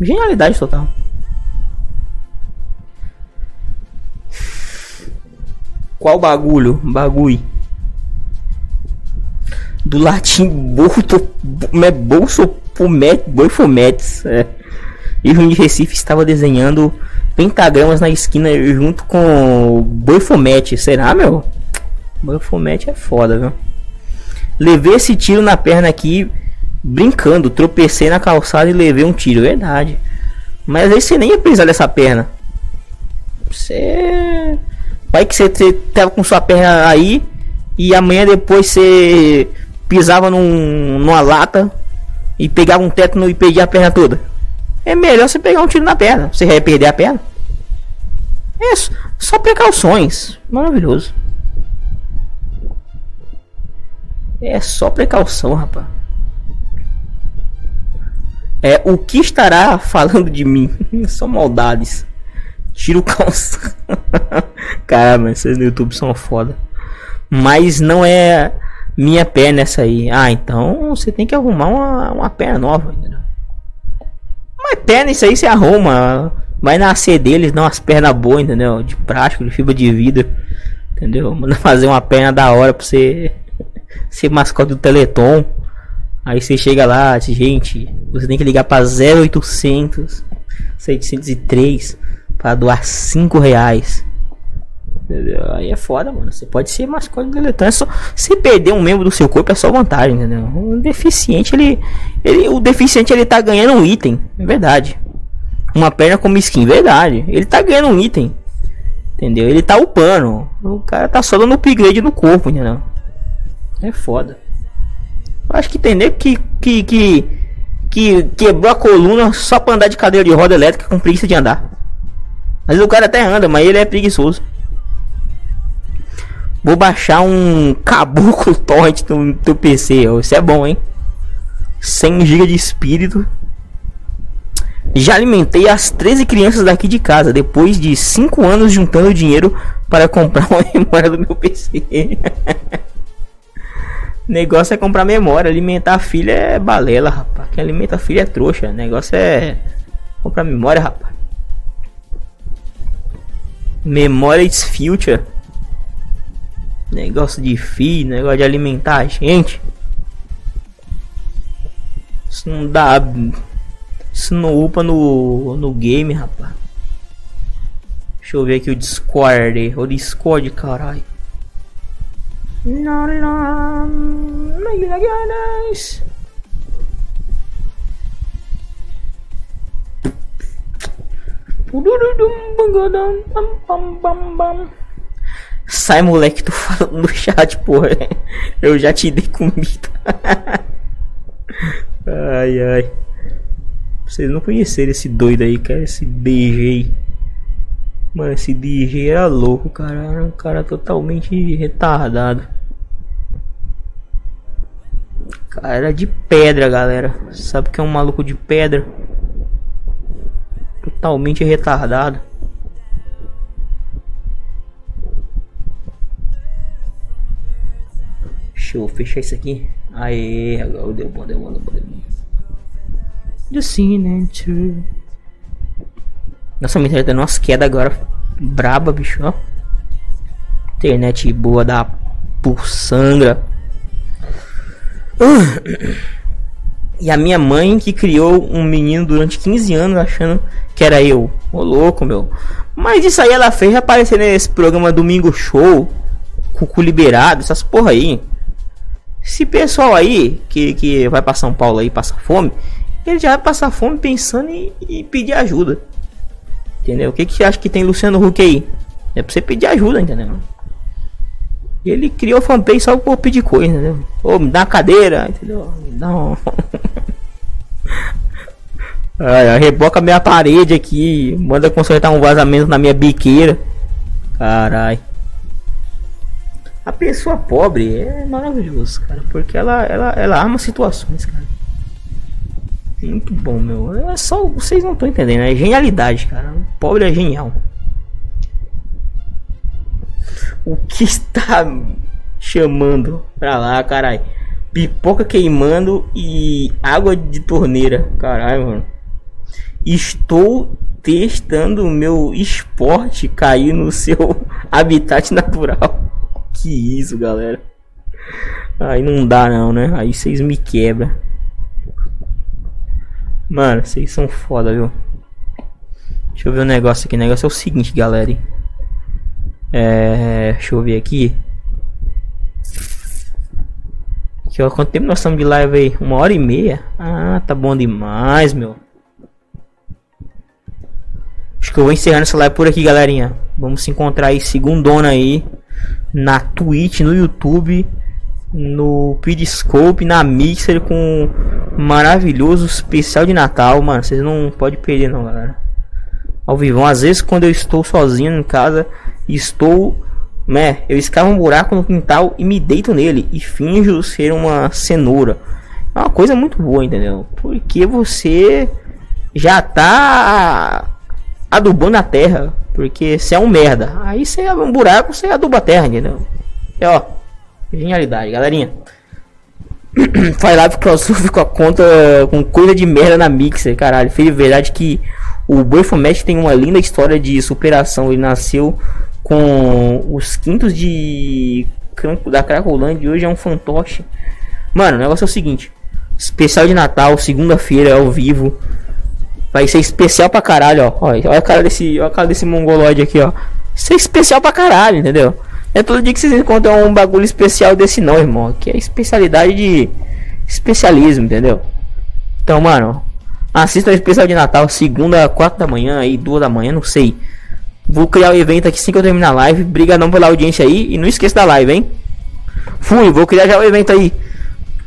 Genialidade total. Qual bagulho? Bagulho. Do latim bolso, bolso pomet, boifometes. É. Irving de Recife estava desenhando pentagramas na esquina junto com Boifomete. Será, meu? Boifomete é foda, viu? Levei esse tiro na perna aqui, brincando. Tropecei na calçada e levei um tiro. Verdade. Mas aí você nem ia precisar dessa perna. Você. Vai que você, tava com sua perna aí e amanhã depois você pisava num, numa lata e pegava um tétano e perdia a perna toda. É melhor você pegar um tiro na perna. Você vai perder a perna. É só precauções. Maravilhoso. É só precaução, rapaz. É o que estará falando de mim? Só maldades. Tiro calça. Caramba, vocês no YouTube são foda. Mas não é minha perna essa aí. Ah, então você tem que arrumar uma, uma perna nova. Mas perna isso aí você arruma. Vai nascer deles, não as pernas boas, entendeu? De plástico, de fibra de vidro. Entendeu? Manda fazer uma perna da hora pra você ser mascote do Teleton. Aí você chega lá, gente, você tem que ligar para 0800 703 para doar 5 reais. Aí é foda, mano. Você pode ser mascote do Teleton. É só, se perder um membro do seu corpo é só vantagem, entendeu? O deficiente, ele, ele. O deficiente ele tá ganhando um item. É verdade. Uma perna como skin, verdade. Ele tá ganhando um item. Entendeu? Ele tá upando. O cara tá só dando upgrade no corpo, entendeu? É foda. Acho que entender que, que, que, que quebrou a coluna só pra andar de cadeira de roda elétrica com preguiça de andar. Mas o cara até anda, mas ele é preguiçoso. Vou baixar um caboclo torrent no teu PC. Isso é bom, hein? 100 GB de espírito. Já alimentei as 13 crianças daqui de casa depois de 5 anos juntando dinheiro para comprar uma memória do meu PC. Negócio é comprar memória, alimentar a filha é balela, rapaz. Quem alimenta a filha é trouxa. Negócio é comprar memória, rapaz. Memória is future. Negócio de filho, negócio de alimentar a gente. Isso não dá. Isso não upa no, no game, rapaz. Deixa eu ver aqui o Discord. O Discord, caralho. Sai moleque, tu falando no chat, porra. Eu já te dei comida. ai ai. Vocês não conheceram esse doido aí, cara, esse DJ. Mano, esse DJ era louco, cara. Era um cara totalmente retardado. Cara, era de pedra, galera. Sabe que é um maluco de pedra? Totalmente retardado. Deixa eu fechar isso aqui. Aê, agora deu bom, deu bom, deu bom, deu bom. Seen true. Nossa, minha internet dando umas quedas agora. Braba, bicho, ó. Internet boa da pulsangra. Uh. E a minha mãe que criou um menino durante 15 anos achando que era eu. Ô louco, meu. Mas isso aí ela fez aparecer nesse programa Domingo Show. Cucu liberado, essas porra aí. Esse pessoal aí que, que vai pra São Paulo aí passar fome, ele já vai passar fome pensando em, em pedir ajuda. Entendeu? O que, que você acha que tem Luciano Huck aí? É pra você pedir ajuda, entendeu? Ele criou fanpage só por pedir coisa, entendeu? Ou me dá uma cadeira, entendeu? Me dá um... Ai, reboca minha parede aqui. Manda consertar um vazamento na minha biqueira. Carai. A pessoa pobre é maravilhoso, cara. Porque ela, ela, ela arma situações, cara. Muito bom, meu. É só. Vocês não estão entendendo, é genialidade, cara. O pobre é genial. O que está chamando pra lá, caralho? Pipoca queimando e água de torneira. Caralho, mano. Estou testando o meu esporte cair no seu habitat natural. Que isso, galera. Aí não dá não, né? Aí vocês me quebram. Mano, vocês são foda, viu? Deixa eu ver o um negócio aqui. O negócio é o seguinte, galera. É. Deixa eu ver aqui. Aqui, ó. Quanto tempo nós estamos de live aí? Uma hora e meia? Ah, tá bom demais, meu. Acho que eu vou encerrando essa live por aqui, galerinha. Vamos se encontrar aí segundona aí. Na Twitch, no YouTube. No Periscope, na Mixer com maravilhoso especial de Natal, mano. Vocês não podem perder não, galera ao vivo. Às vezes quando eu estou sozinho em casa, estou, né, eu escavo um buraco no quintal e me deito nele e finjo ser uma cenoura. É uma coisa muito boa, entendeu? Porque você já tá adubando a terra, porque você é um merda. Aí você abre um buraco, você aduba a terra, entendeu? E ó, genialidade, galerinha. Faz live crossover com a conta com coisa de merda na Mixer, caralho. Foi verdade que o Boifomet tem uma linda história de superação. Ele nasceu com os quintos de da Cracolândia e hoje é um fantoche. Mano, o negócio é o seguinte: especial de Natal, segunda-feira ao vivo. Vai ser especial pra caralho, ó. Olha a cara desse, olha a cara desse mongoloide aqui, ó. Isso é especial pra caralho, entendeu? É todo dia que vocês encontram um bagulho especial desse não, irmão. Que é especialidade de especialismo, entendeu? Então, mano, Assista o especial de Natal, segunda, quatro da manhã, aí, duas da manhã, não sei. Vou criar o evento aqui assim que eu terminar a live. Brigadão pela audiência aí. E não esqueça da live, hein? Fui, vou criar já o evento aí.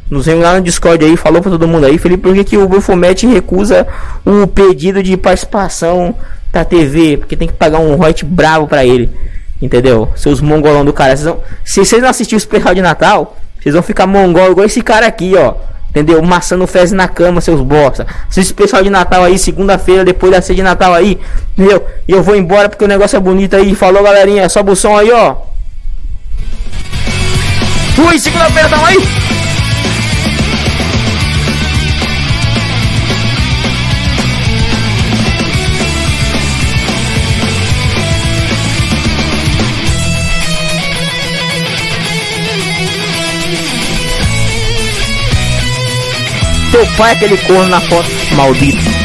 Nos vemos lá no Discord aí. Falou pra todo mundo aí. Felipe, por que, que o Bufomet recusa o pedido de participação da TV? Porque tem que pagar um royalty bravo pra ele. Entendeu? Seus mongolão do cara. Vocês vão... Se vocês não assistirem o especial de Natal, vocês vão ficar mongol igual esse cara aqui, ó. Entendeu? Maçã no fezes na cama, seus bosta. Esse pessoal de Natal aí, segunda-feira, depois da ceia de Natal aí. Entendeu? E eu vou embora porque o negócio é bonito aí. Falou, galerinha. Sobe o som aí, ó. Fui, segunda-feira, tamo aí. Teu pai é aquele corno na foto, maldito.